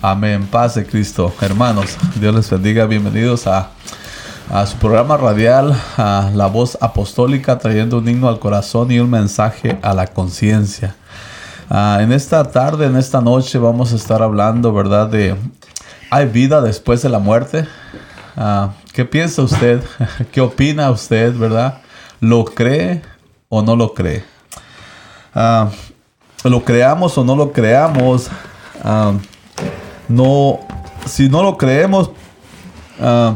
Amén. Paz de Cristo. Hermanos, Dios les bendiga. Bienvenidos a, su programa radial, a La Voz Apostólica, trayendo un himno al corazón y un mensaje a la conciencia. Ah, en esta tarde, en esta noche, vamos a estar hablando, ¿verdad? De ¿hay vida después de la muerte? Ah, ¿Qué piensa usted? ¿Qué opina usted, verdad? ¿Lo cree o no lo cree? Ah, lo creamos o no lo creamos, no, si no lo creemos, ah,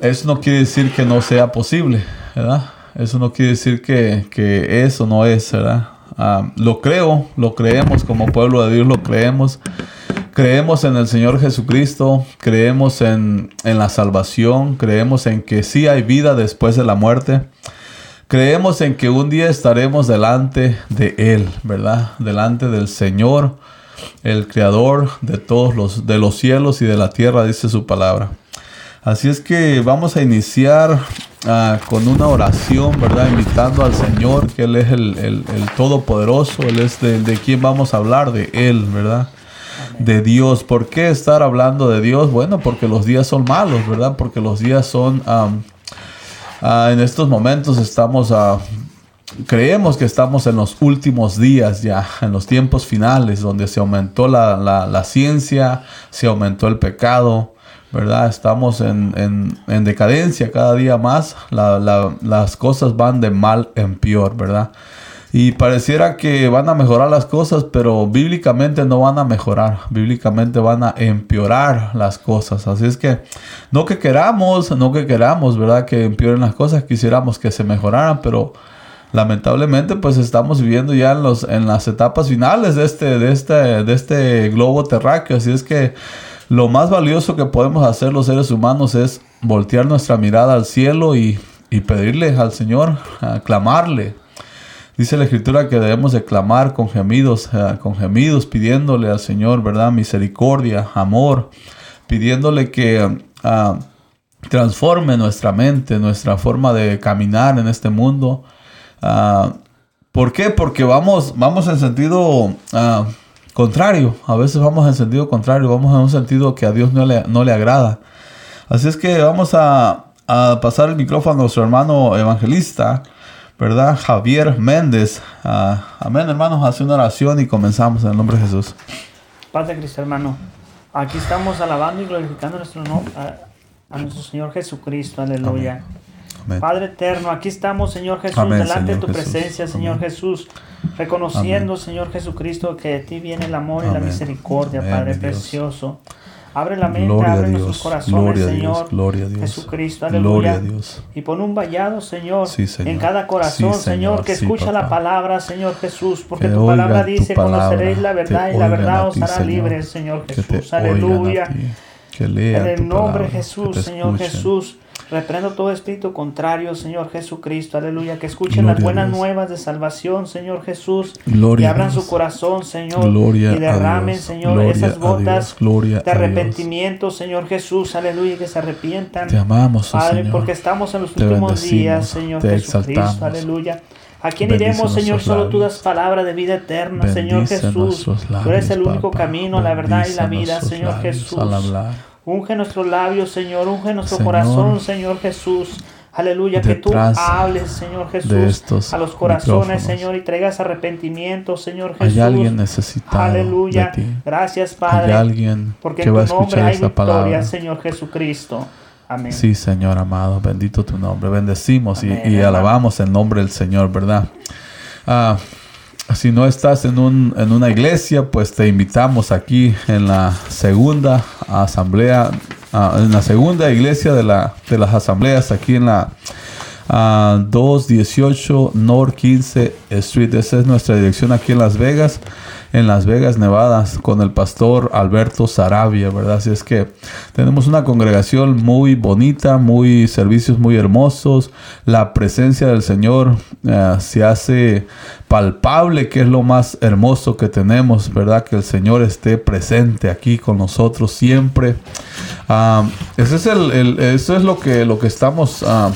eso no quiere decir que no sea posible, ¿verdad? Eso no quiere decir que, que eso no es, ¿verdad? lo creo, lo creemos como pueblo de Dios, lo creemos. Creemos en el Señor Jesucristo, creemos en, en la salvación, creemos en que sí hay vida después de la muerte. Creemos en que un día estaremos delante de Él, ¿verdad? Delante del Señor, el Creador de todos los, de los cielos y de la tierra, dice su palabra. Así es que vamos a iniciar ah, con una oración, ¿verdad? Invitando al Señor, que Él es el, Todopoderoso, Él es de, de, quien vamos a hablar, de Él, ¿verdad? De Dios. ¿Por qué estar hablando de Dios? Bueno, porque los días son malos, ¿verdad? Porque los días son... Ah, en estos momentos estamos, uh, creemos que estamos en los últimos días ya, en los tiempos finales, donde se aumentó la, la, ciencia, se aumentó el pecado, ¿verdad? Estamos en, en, decadencia cada día más, las cosas van de mal en peor, ¿verdad? Y pareciera que van a mejorar las cosas, pero bíblicamente no van a mejorar. Bíblicamente van a empeorar las cosas. Así es que no que queramos, no que queramos, ¿verdad? Que empeoren las cosas. Quisiéramos que se mejoraran, pero lamentablemente pues estamos viviendo ya en, los, en las etapas finales de este, de, este, de este globo terráqueo. Así es que lo más valioso que podemos hacer los seres humanos es voltear nuestra mirada al cielo y, y pedirle al Señor, clamarle Dice la escritura que debemos de clamar con gemidos, eh, con gemidos, pidiéndole al Señor, ¿verdad? Misericordia, amor, pidiéndole que ah, transforme nuestra mente, nuestra forma de caminar en este mundo. Ah, ¿Por qué? Porque vamos, vamos en sentido ah, contrario. A veces vamos en sentido contrario, vamos en un sentido que a Dios no le, no le agrada. Así es que vamos a, a pasar el micrófono a nuestro hermano evangelista. ¿verdad? Javier Méndez. Ah, amén, hermanos. Hace una oración y comenzamos en el nombre de Jesús. Padre Cristo, hermano. Aquí estamos alabando y glorificando a nuestro, a, nuestro Señor Jesucristo. Aleluya. Padre eterno, aquí estamos, Señor Jesús, delante de tu presencia, Señor Jesús, reconociendo, Señor Jesucristo, que de ti viene el amor y la misericordia, Padre precioso. Abre la mente, abre nuestros corazones, Señor. gloria a Dios. Jesucristo, aleluya. Y pon un vallado, Señor, en cada corazón, Señor, que escucha la palabra, Señor Jesús, porque tu palabra dice, conoceréis la verdad y la verdad os hará libres, Señor Jesús. Aleluya. en el nombre de Jesús, Señor Jesús. Reprendo todo espíritu contrario, Señor Jesucristo, aleluya. Que escuchen las buenas nuevas de salvación, Señor Jesús. y abran su corazón, Señor. y derramen, Señor, esas gotas de arrepentimiento, Señor Jesús, aleluya. Que se arrepientan. Te amamos, oh Padre, porque estamos en los últimos días, Señor Jesucristo, aleluya. ¿A quién iremos, Señor? Solo tú das palabra de vida eterna, Señor Jesús. tú eres el único camino, la verdad y la vida, Señor Jesús. Unge nuestros labios, Señor. Unge nuestro corazón, Señor Jesús. Aleluya, que tú hables, Señor Jesús, a los corazones, Señor, y traigas arrepentimiento, Señor Jesús. Hay alguien necesitado. Aleluya. Gracias, Padre. Hay alguien porque que va a escuchar esta palabra. Señor Jesucristo. Amén. Sí, Señor amado, bendito tu nombre. Bendecimos y, alabamos el nombre del Señor, ¿verdad? Ah, si no estás en, un, en una iglesia, pues te invitamos aquí en la segunda asamblea, ah, en la segunda iglesia de, la, de las asambleas, aquí en la 218 ah, North 15 Street. Esa es nuestra dirección aquí en Las Vegas en Las Vegas, Nevada, con el pastor Alberto Sarabia, ¿verdad? Así es que tenemos una congregación muy bonita, muy servicios muy hermosos. La presencia del Señor eh, se hace palpable, que es lo más hermoso que tenemos, ¿verdad? Que el Señor esté presente aquí con nosotros siempre. Ah, ese es el, eso es lo que, lo que estamos... Ah,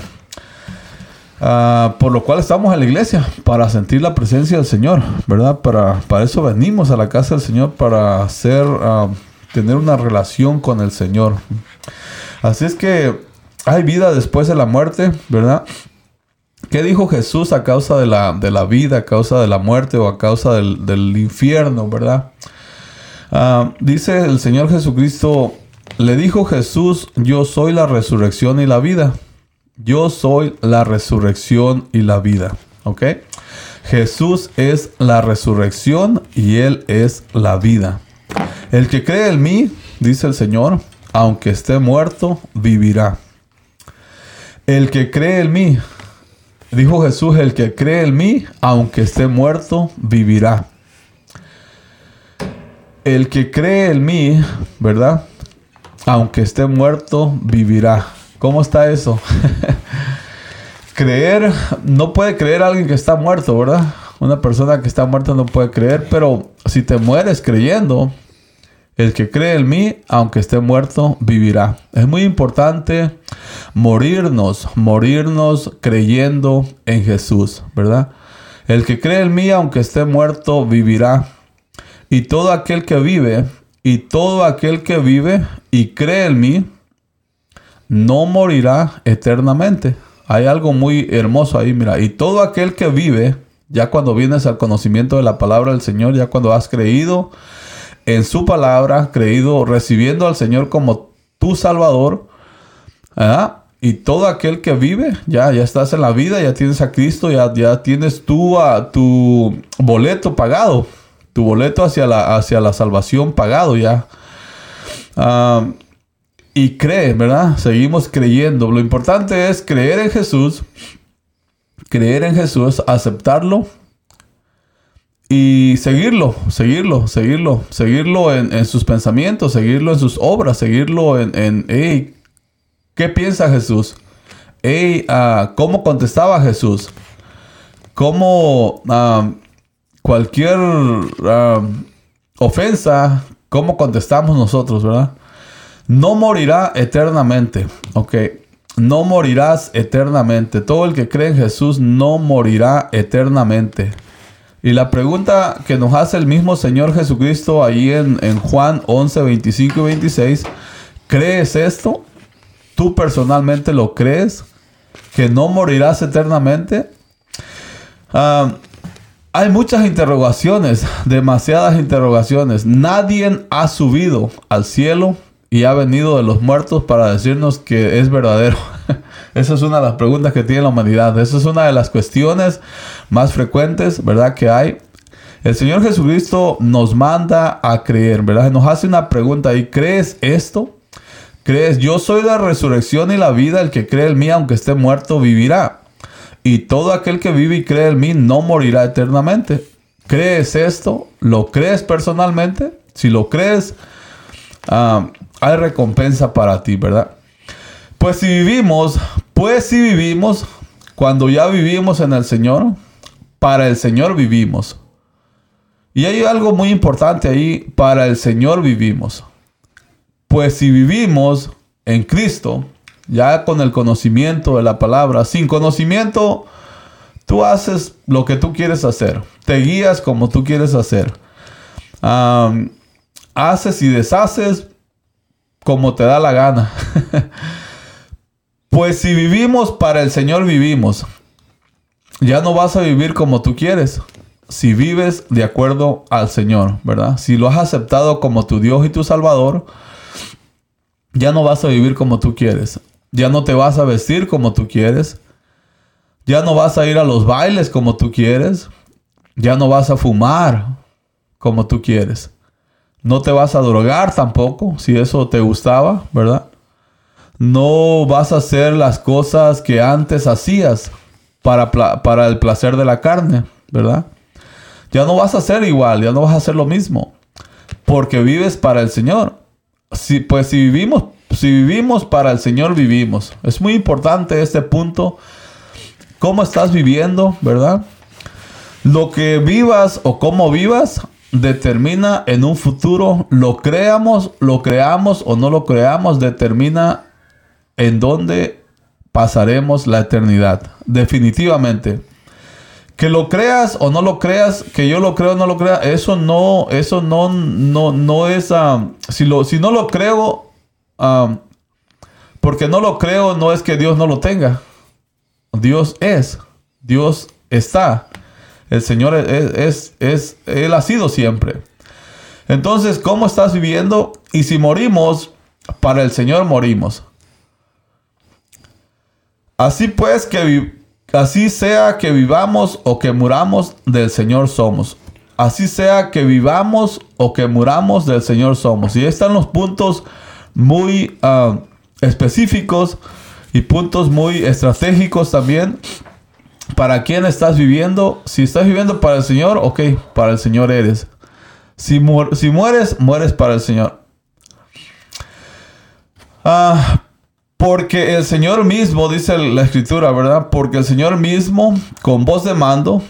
Ah, por lo cual estamos en la iglesia, para sentir la presencia del Señor, ¿verdad? Para, para eso venimos a la casa del Señor, para ah, tener una relación con el Señor. Así es que hay vida después de la muerte, ¿verdad? ¿Qué dijo Jesús a causa de la, de la vida, a causa de la muerte o a causa del, del infierno, ¿verdad? Ah, dice el Señor Jesucristo, le dijo Jesús, yo soy la resurrección y la vida. Yo soy la resurrección y la vida. ¿Ok? Jesús es la resurrección y Él es la vida. El que cree en mí, dice el Señor, aunque esté muerto, vivirá. El que cree en mí, dijo Jesús, el que cree en mí, aunque esté muerto, vivirá. El que cree en mí, ¿verdad? Aunque esté muerto, vivirá. ¿Cómo está eso? creer, no puede creer alguien que está muerto, ¿verdad? Una persona que está muerta no puede creer, pero si te mueres creyendo, el que cree en mí, aunque esté muerto, vivirá. Es muy importante morirnos, morirnos creyendo en Jesús, ¿verdad? El que cree en mí, aunque esté muerto, vivirá. Y todo aquel que vive, y todo aquel que vive y cree en mí, no morirá eternamente. Hay algo muy hermoso ahí, mira. Y todo aquel que vive, ya cuando vienes al conocimiento de la palabra del Señor, ya cuando has creído en su palabra, creído, recibiendo al Señor como tu Salvador, y todo aquel que vive, ya, ya estás en la vida, ya tienes a Cristo, ya, ya tienes tú a tu boleto pagado, tu boleto hacia la, hacia la salvación pagado ya. Ah, y cree, ¿verdad? Seguimos creyendo. Lo importante es creer en Jesús, creer en Jesús, aceptarlo y seguirlo, seguirlo, seguirlo, seguirlo en, sus pensamientos, seguirlo en sus obras, seguirlo en, en hey, ¿qué piensa Jesús? Hey, uh, ¿cómo contestaba Jesús? ¿Cómo uh, cualquier uh, ofensa, cómo contestamos nosotros, verdad? No morirá eternamente. Ok. No morirás eternamente. Todo el que cree en Jesús no morirá eternamente. Y la pregunta que nos hace el mismo Señor Jesucristo ahí en, Juan 11, 25 y 26, ¿crees esto? ¿Tú personalmente lo crees? ¿Que no morirás eternamente? Ah, hay muchas interrogaciones, demasiadas interrogaciones. Nadie ha subido al cielo y ha venido de los muertos para decirnos que es verdadero? Esa es una de las preguntas que tiene la humanidad. Esa es una de las cuestiones más frecuentes, ¿verdad? Que hay. El Señor Jesucristo nos manda a creer, ¿verdad? Nos hace una pregunta y ¿crees esto? ¿Crees? Yo soy la resurrección y la vida, el que cree en mí, aunque esté muerto, vivirá. Y todo aquel que vive y cree en mí no morirá eternamente. ¿Crees esto? ¿Lo crees personalmente? Si lo crees, ah, hay recompensa para ti, ¿verdad? Pues si vivimos, pues si vivimos, cuando ya vivimos en el Señor, para el Señor vivimos. Y hay algo muy importante ahí, para el Señor vivimos. Pues si vivimos en Cristo, ya con el conocimiento de la palabra, sin conocimiento, tú haces lo que tú quieres hacer, te guías como tú quieres hacer. haces y deshaces como te da la gana. pues si vivimos para el Señor vivimos. Ya no vas a vivir como tú quieres. Si vives de acuerdo al Señor, ¿verdad? Si lo has aceptado como tu Dios y tu Salvador, ya no vas a vivir como tú quieres. Ya no te vas a vestir como tú quieres. Ya no vas a ir a los bailes como tú quieres. Ya no vas a fumar como tú quieres. No te vas a drogar tampoco, si eso te gustaba, ¿verdad? No vas a hacer las cosas que antes hacías para, para el placer de la carne, ¿verdad? Ya no vas a hacer igual, ya no vas a hacer lo mismo, porque vives para el Señor. Pues si vivimos, si vivimos para el Señor, vivimos. Es muy importante este punto. ¿Cómo estás viviendo, verdad? Lo que vivas o cómo vivas determina en un futuro, lo creamos, lo creamos o no lo creamos, determina en dónde pasaremos la eternidad. Definitivamente. Que lo creas o no lo creas, que yo lo creo o no lo crea, eso no, eso no, no, no es, ah, si, lo, si no lo creo, ah, porque no lo creo, no es que Dios no lo tenga. Dios es, Dios está. El Señor es, es, es, Él ha sido siempre. Entonces, ¿cómo estás viviendo? Y si morimos, para el Señor morimos. Así pues, que así sea que vivamos o que muramos, del Señor somos. Así sea que vivamos o que muramos, del Señor somos. Y están los puntos muy ah, específicos y puntos muy estratégicos también. ¿Para quién estás viviendo? Si estás viviendo para el Señor, ok, para el Señor eres. Si, si mueres, mueres para el Señor. Ah, porque el Señor mismo, dice la escritura, ¿verdad? Porque el Señor mismo, con voz de mando,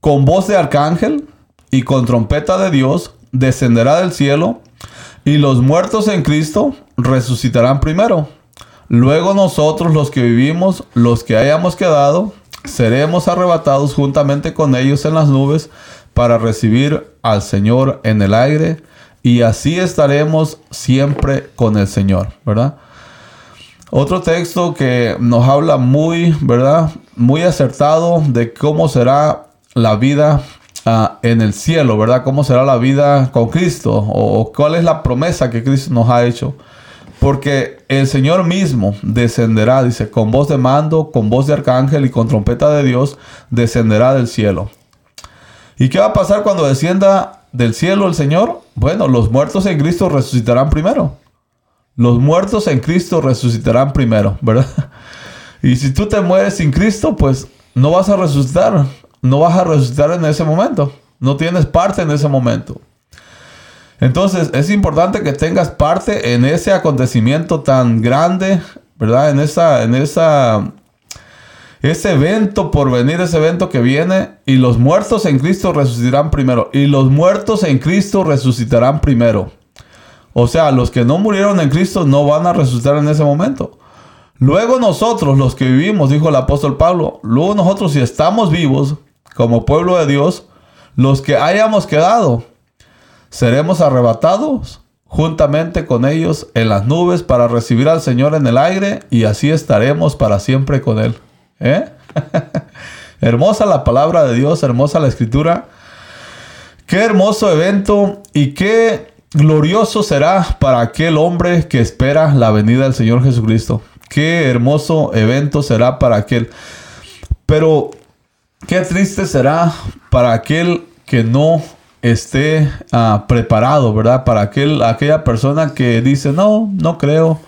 con voz de arcángel y con trompeta de Dios, descenderá del cielo y los muertos en Cristo resucitarán primero. Luego nosotros los que vivimos, los que hayamos quedado, seremos arrebatados juntamente con ellos en las nubes para recibir al Señor en el aire y así estaremos siempre con el Señor, ¿verdad? Otro texto que nos habla muy, ¿verdad? Muy acertado de cómo será la vida ah, en el cielo, ¿verdad? Cómo será la vida con Cristo o cuál es la promesa que Cristo nos ha hecho. Porque el Señor mismo descenderá, dice, con voz de mando, con voz de arcángel y con trompeta de Dios, descenderá del cielo. ¿Y qué va a pasar cuando descienda del cielo el Señor? Bueno, los muertos en Cristo resucitarán primero. Los muertos en Cristo resucitarán primero, ¿verdad? Y si tú te mueres sin Cristo, pues no vas a resucitar. No vas a resucitar en ese momento. No tienes parte en ese momento. Entonces es importante que tengas parte en ese acontecimiento tan grande, ¿verdad? En esa, en esa, ese evento por venir, ese evento que viene. Y los muertos en Cristo resucitarán primero. Y los muertos en Cristo resucitarán primero. O sea, los que no murieron en Cristo no van a resucitar en ese momento. Luego nosotros, los que vivimos, dijo el apóstol Pablo, luego nosotros si estamos vivos como pueblo de Dios, los que hayamos quedado, seremos arrebatados juntamente con ellos en las nubes para recibir al Señor en el aire y así estaremos para siempre con Él. ¿Eh? hermosa la palabra de Dios, hermosa la escritura. Qué hermoso evento y qué glorioso será para aquel hombre que espera la venida del Señor Jesucristo. Qué hermoso evento será para aquel. Pero qué triste será para aquel que no esté ah, preparado, ¿verdad? Para aquel, aquella persona que dice, no, no creo.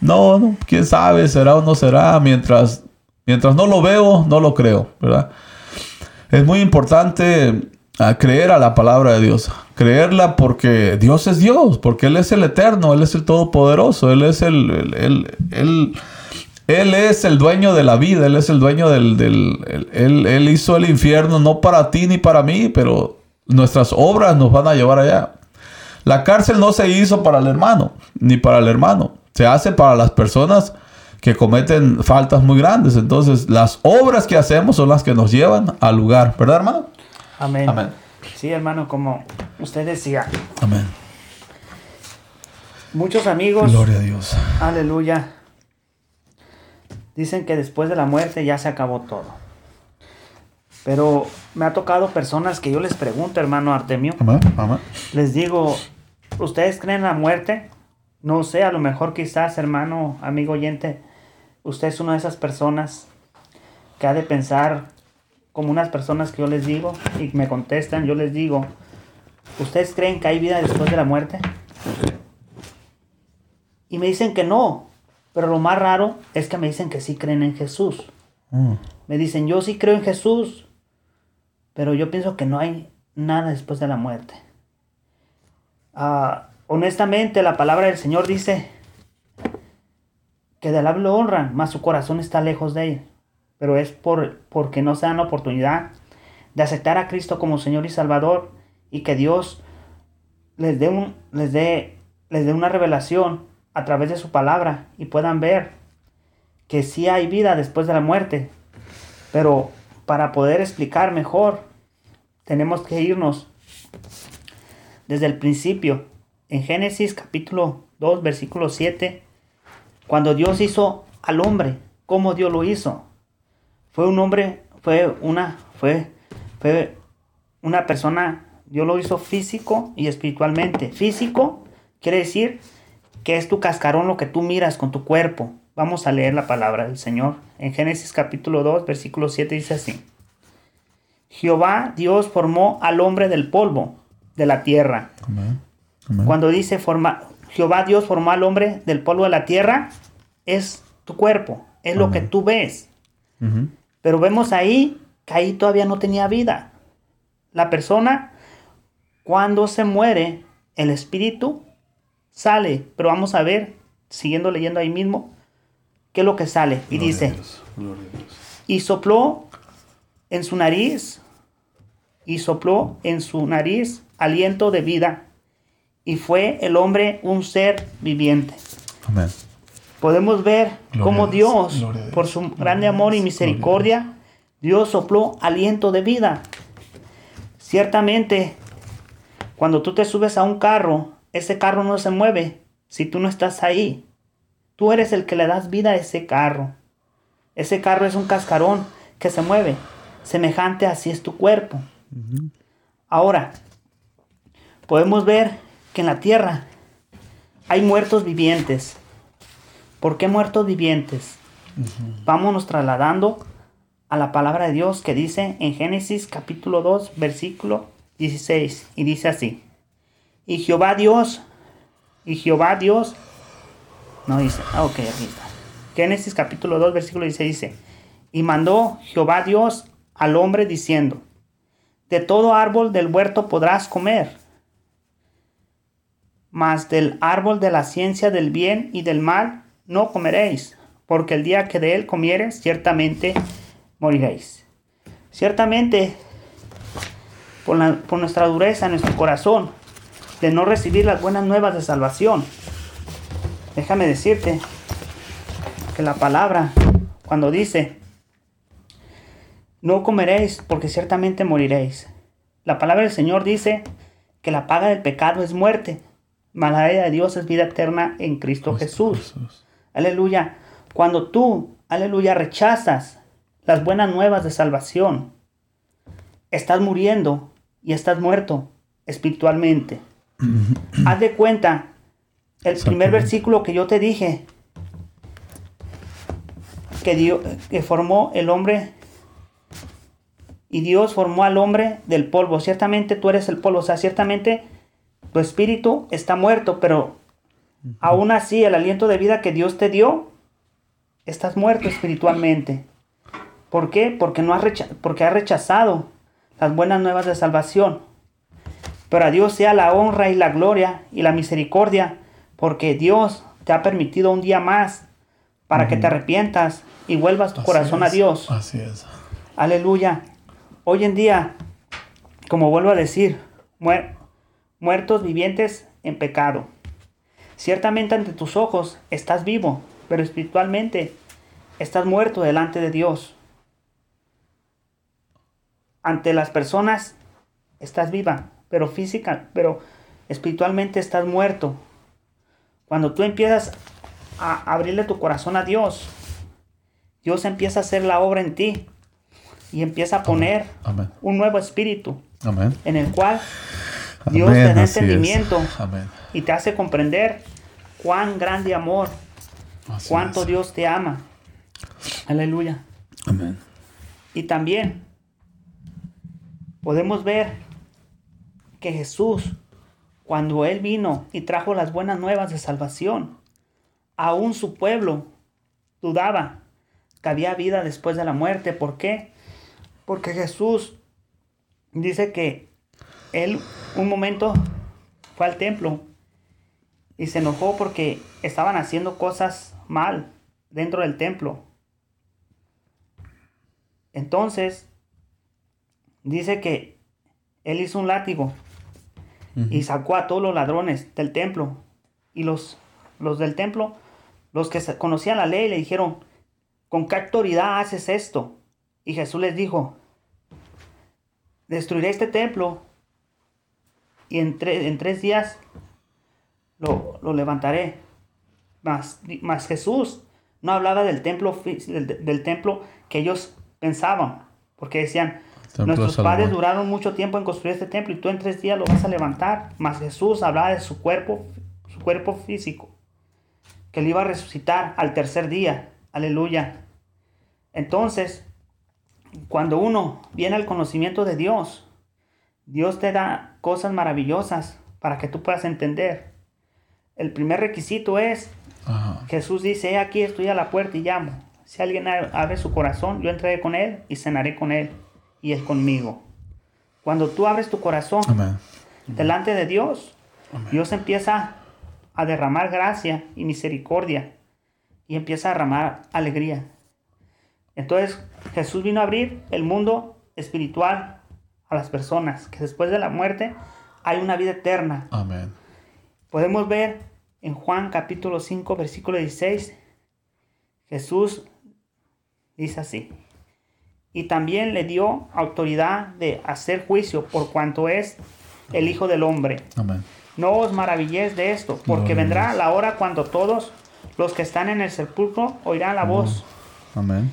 No, no, quién sabe, será o no será. Mientras, mientras no lo veo, no lo creo, ¿verdad? Es muy importante a creer a la palabra de Dios. Creerla porque Dios es Dios, porque Él es el eterno, Él es el todopoderoso, Él es el, él, es el dueño de la vida, Él es el dueño del, del él, él, hizo el infierno no para ti ni para mí, pero nuestras obras nos van a llevar allá. La cárcel no se hizo para el hermano, ni para el hermano. Se hace para las personas que cometen faltas muy grandes. Entonces, las obras que hacemos son las que nos llevan al lugar, ¿verdad, hermano? Amén. Amén. Sí, hermano, como usted decía. Amén. Muchos amigos. Gloria a Dios. Aleluya. Dicen que después de la muerte ya se acabó todo. Pero me ha tocado personas que yo les pregunto, hermano Artemio. Les digo, ¿ustedes creen en la muerte? No sé, a lo mejor quizás, hermano, amigo oyente, usted es una de esas personas que ha de pensar como unas personas que yo les digo y me contestan, yo les digo, ¿ustedes creen que hay vida después de la muerte? Y me dicen que no, pero lo más raro es que me dicen que sí creen en Jesús. Mm. Me dicen, yo sí creo en Jesús, pero yo pienso que no hay nada después de la muerte. Ah, honestamente, la palabra del Señor dice que del hablo honran, mas su corazón está lejos de él pero es por, porque no se dan la oportunidad de aceptar a Cristo como Señor y Salvador y que Dios les dé, un, les dé, les dé una revelación a través de su palabra y puedan ver que sí hay vida después de la muerte. Pero para poder explicar mejor, tenemos que irnos desde el principio. En Génesis capítulo 2, versículo 7, cuando Dios hizo al hombre, ¿cómo Dios lo hizo? Fue un hombre, fue una, fue, fue una persona, Dios lo hizo físico y espiritualmente. Físico quiere decir que es tu cascarón lo que tú miras con tu cuerpo. Vamos a leer la palabra del Señor. En Génesis capítulo 2, versículo 7 dice así. Jehová Dios formó al hombre del polvo de la tierra. Cuando dice forma, Jehová Dios formó al hombre del polvo de la tierra, es tu cuerpo, es lo que tú ves. Pero vemos ahí que ahí todavía no tenía vida. La persona, cuando se muere, el espíritu sale. Pero vamos a ver, siguiendo leyendo ahí mismo, qué es lo que sale. Y dice, y sopló en su nariz, y sopló en su nariz aliento de vida, y fue el hombre un ser viviente. Amén. Podemos ver cómo Dios, por su grande amor y misericordia, Dios sopló aliento de vida. Ciertamente, cuando tú te subes a un carro, ese carro no se mueve si tú no estás ahí. Tú eres el que le das vida a ese carro. Ese carro es un cascarón que se mueve. Semejante así es tu cuerpo. Ahora, podemos ver que en la tierra hay muertos vivientes. ¿Por qué muertos vivientes? Vámonos trasladando a la palabra de Dios que dice en Génesis capítulo 2 versículo 16 y dice así. Y Jehová Dios, y Jehová Dios, no dice, ah, ok, aquí está. Génesis capítulo 2 versículo 16 dice, y mandó Jehová Dios al hombre diciendo, de todo árbol del huerto podrás comer, mas del árbol de la ciencia del bien y del mal no comeréis, porque el día que de él comieres, ciertamente moriréis. Ciertamente, por, por nuestra dureza en nuestro corazón, de no recibir las buenas nuevas de salvación, déjame decirte que la palabra, cuando dice, no comeréis porque ciertamente moriréis. La palabra del Señor dice que la paga del pecado es muerte, mas la de Dios es vida eterna en Cristo Jesús. Aleluya. Cuando tú, aleluya, rechazas las buenas nuevas de salvación, estás muriendo y estás muerto espiritualmente. Haz de cuenta, el primer versículo que yo te dije, que, Dios, que formó el hombre y Dios formó al hombre del polvo. Ciertamente tú eres el polvo, o sea, ciertamente tu espíritu está muerto, pero aún así el aliento de vida que Dios te dio, estás muerto espiritualmente. ¿Por qué? Porque, no has porque has rechazado las buenas nuevas de salvación. Pero a Dios sea la honra y la gloria y la misericordia, porque Dios te ha permitido un día más para que te arrepientas y vuelvas tu corazón a Dios. Así es. Aleluya. Hoy en día, como vuelvo a decir, muertos vivientes en pecado. Ciertamente ante tus ojos estás vivo, pero espiritualmente estás muerto delante de Dios. Ante las personas estás viva, pero física, pero espiritualmente estás muerto. Cuando tú empiezas a abrirle tu corazón a Dios, Dios empieza a hacer la obra en ti y empieza a poner un nuevo espíritu en el cual Dios te da entendimiento y te hace comprender cuán grande amor, cuánto Dios te ama. Aleluya. Amén. Y también podemos ver que Jesús, cuando Él vino y trajo las buenas nuevas de salvación, aún su pueblo dudaba que había vida después de la muerte. ¿Por qué? Porque Jesús dice que él un momento fue al templo y se enojó porque estaban haciendo cosas mal dentro del templo. Entonces, dice que él hizo un látigo y sacó a todos los ladrones del templo. Y los, los del templo, los que conocían la ley, le dijeron, ¿con qué autoridad haces esto? Y Jesús les dijo, destruiré este templo y en, en tres días lo, levantaré. Mas, Jesús no hablaba del templo, del, templo que ellos pensaban, porque decían, nuestros padres duraron mucho tiempo en construir este templo y tú en tres días lo vas a levantar. Mas Jesús hablaba de su cuerpo, su cuerpo físico, que le iba a resucitar al tercer día. Aleluya. Entonces, cuando uno viene al conocimiento de Dios, Dios te da cosas maravillosas para que tú puedas entender. El primer requisito es, Jesús dice, aquí estoy a la puerta y llamo. Si alguien abre su corazón, yo entraré con él y cenaré con él y él conmigo. Cuando tú abres tu corazón delante de Dios, Dios empieza a derramar gracia y misericordia y empieza a derramar alegría. Entonces Jesús vino a abrir el mundo espiritual a las personas, que después de la muerte hay una vida eterna. Amén. Podemos ver en Juan capítulo 5, versículo 16, Jesús dice así, y también le dio autoridad de hacer juicio por cuanto es el Hijo del Hombre. Amén. No os maravilléis de esto, porque vendrá la hora cuando todos los que están en el sepulcro oirán la voz. Amén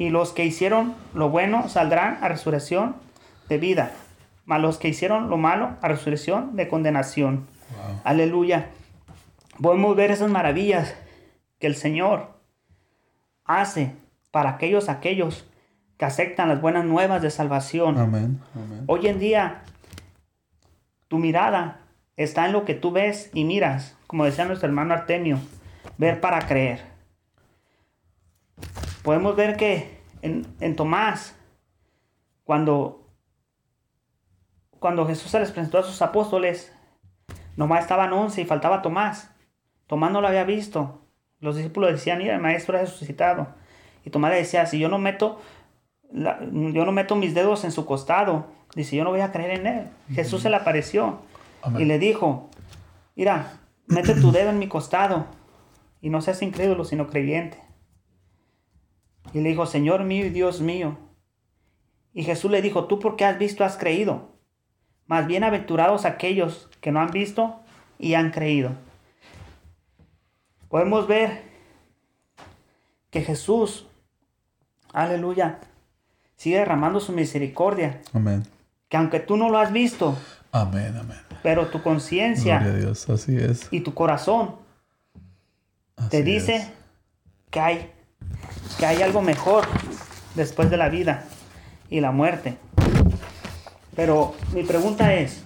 y los que hicieron lo bueno saldrán a resurrección de vida, mas los que hicieron lo malo a resurrección de condenación. Aleluya. Podemos ver esas maravillas que el Señor hace para aquellos aquellos que aceptan las buenas nuevas de salvación. Amén. Hoy en día tu mirada está en lo que tú ves y miras, como decía nuestro hermano Artemio, ver para creer podemos ver que en, Tomás, cuando, cuando Jesús se les presentó a sus apóstoles, nomás estaban once y faltaba Tomás. Tomás no lo había visto. Los discípulos decían, mira, el maestro ha resucitado. Y Tomás le decía, si yo no meto, yo no meto mis dedos en su costado, dice, yo no voy a creer en él. Jesús se le apareció y le dijo, mira, mete tu dedo en mi costado y no seas incrédulo, sino creyente. Y le dijo, Señor mío y Dios mío. Y Jesús le dijo, tú porque has visto has creído. Más bienaventurados aquellos que no han visto y han creído. Podemos ver que Jesús, aleluya, sigue derramando su misericordia. Amén. Que aunque tú no lo has visto, amén, amén. Pero tu conciencia así es. y tu corazón te dice que hay que hay algo mejor después de la vida y la muerte. Pero mi pregunta es,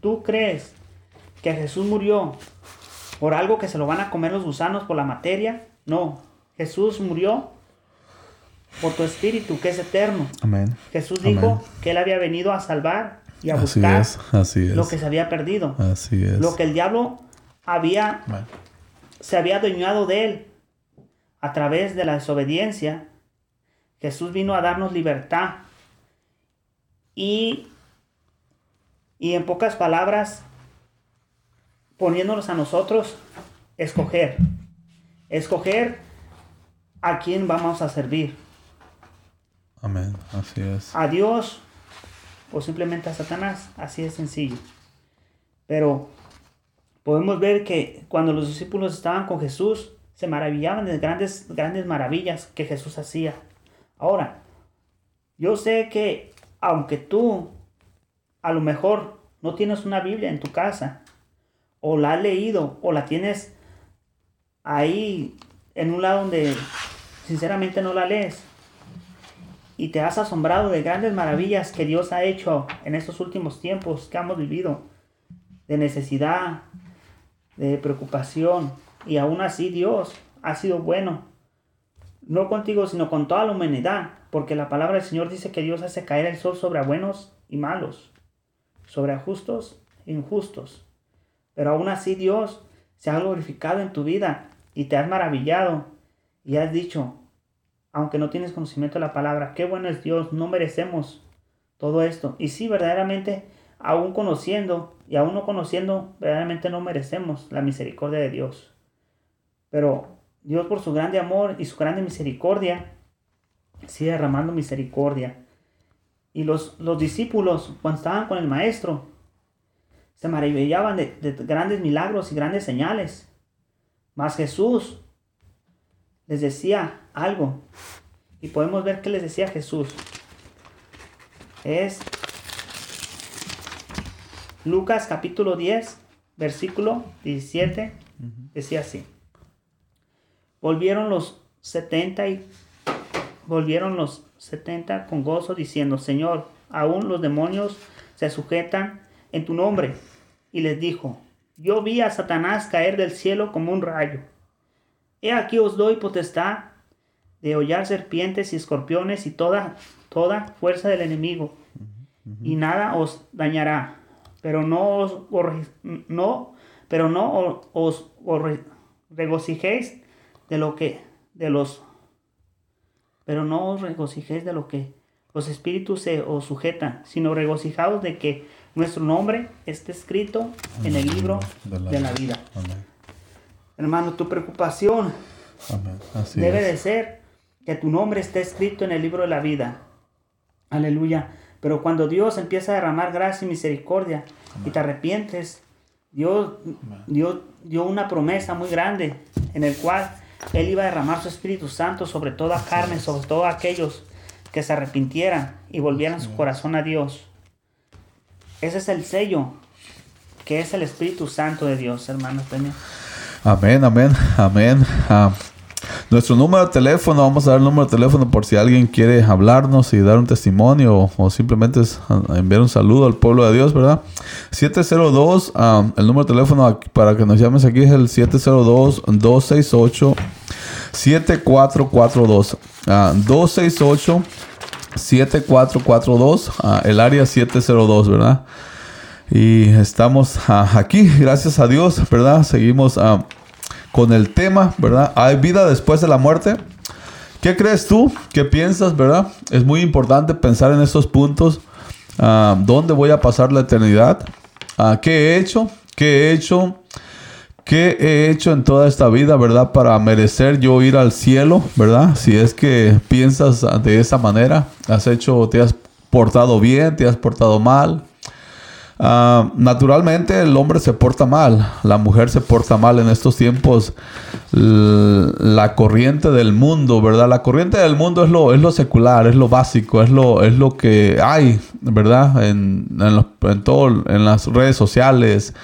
¿tú crees que Jesús murió por algo que se lo van a comer los gusanos por la materia? No, Jesús murió por tu espíritu que es eterno. Amén. Jesús dijo que él había venido a salvar y a buscar lo que se había perdido. Así es. Lo que el diablo había se había adueñado de él a través de la desobediencia, Jesús vino a darnos libertad. Y, y en pocas palabras, poniéndonos a nosotros, escoger. Escoger a quién vamos a servir. Amén, así es. A Dios o simplemente a Satanás, así de sencillo. Pero podemos ver que cuando los discípulos estaban con Jesús, se maravillaban de grandes, grandes maravillas que Jesús hacía. Ahora, yo sé que aunque tú a lo mejor no tienes una Biblia en tu casa, o la has leído, o la tienes ahí en un lado donde sinceramente no la lees, y te has asombrado de grandes maravillas que Dios ha hecho en estos últimos tiempos que hemos vivido, de necesidad, de preocupación, y aún así Dios ha sido bueno. No contigo, sino con toda la humanidad. Porque la palabra del Señor dice que Dios hace caer el sol sobre buenos y malos. Sobre justos e injustos. Pero aún así Dios se ha glorificado en tu vida y te has maravillado y has dicho, aunque no tienes conocimiento de la palabra, qué bueno es Dios, no merecemos todo esto. Y sí, verdaderamente, aún conociendo y aún no conociendo, verdaderamente no merecemos la misericordia de Dios. Pero Dios por su grande amor y su grande misericordia, sigue derramando misericordia. Y los, los discípulos, cuando estaban con el maestro, se maravillaban de, de grandes milagros y grandes señales. Mas Jesús les decía algo. Y podemos ver qué les decía Jesús. Es Lucas capítulo 10, versículo 17. Decía así. Volvieron los 70 y volvieron los 70 con gozo diciendo, Señor, aún los demonios se sujetan en tu nombre. Y les dijo, yo vi a Satanás caer del cielo como un rayo. He aquí os doy potestad de hollar serpientes y escorpiones y toda, toda fuerza del enemigo, y nada os dañará. Pero no os, no, pero no os, regocijéis de lo que, de los, pero no os regocijéis de lo que los espíritus se os sujetan, sino regocijaos de que nuestro nombre esté escrito en el libro de la, vida. Hermano, tu preocupación debe de ser que tu nombre esté escrito en el libro de la vida. Aleluya. Pero cuando Dios empieza a derramar gracia y misericordia y te arrepientes, Dios, Dios dio una promesa muy grande en el cual Él iba a derramar su Espíritu Santo sobre toda carne, sobre todos aquellos que se arrepintieran y volvieran su corazón a Dios. Ese es el sello que es el Espíritu Santo de Dios, hermanos. Amén, amén, amén. Ah, nuestro número de teléfono, vamos a dar el número de teléfono por si alguien quiere hablarnos y dar un testimonio o, simplemente ah, enviar un saludo al pueblo de Dios, ¿verdad? 702, ah, el número de teléfono para que nos llames aquí es el 702-268. 7442 268 7442 el área 702 verdad y estamos aquí gracias a Dios verdad seguimos con el tema, ¿verdad? ¿Hay vida después de la muerte? ¿Qué crees tú? ¿Qué piensas, verdad? Es muy importante pensar en estos puntos. Ah, ¿Dónde voy a pasar la eternidad? Ah, ¿Qué he hecho? ¿Qué he hecho? ¿Qué he hecho en toda esta vida, verdad? Para merecer yo ir al cielo, ¿verdad? Si es que piensas de esa manera, has hecho, te has portado bien, te has portado mal, Ah, naturalmente el hombre se porta mal, la mujer se porta mal en estos tiempos. La corriente del mundo, ¿verdad? La corriente del mundo es lo, es lo secular, es lo básico, es lo, es lo que hay, ¿verdad? En, en, todo, en las redes sociales.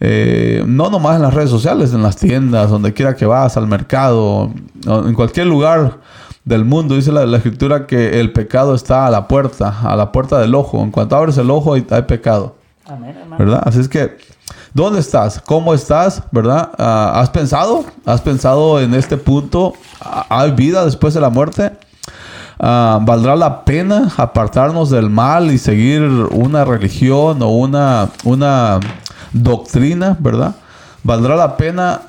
Eh, no nomás en las redes sociales, en las tiendas, donde quiera que vas, al mercado, en cualquier lugar del mundo. Dice la, escritura que el pecado está a la puerta, a la puerta del ojo. En cuanto abres el ojo hay pecado. ¿Verdad? Así es que, ¿dónde estás? ¿Cómo estás? ¿Verdad? Ah, ¿Has pensado? ¿Has pensado en este punto? ¿Hay vida después de la muerte? Ah, ¿Valdrá la pena apartarnos del mal y seguir una religión o una, una doctrina, verdad? ¿Valdrá la pena?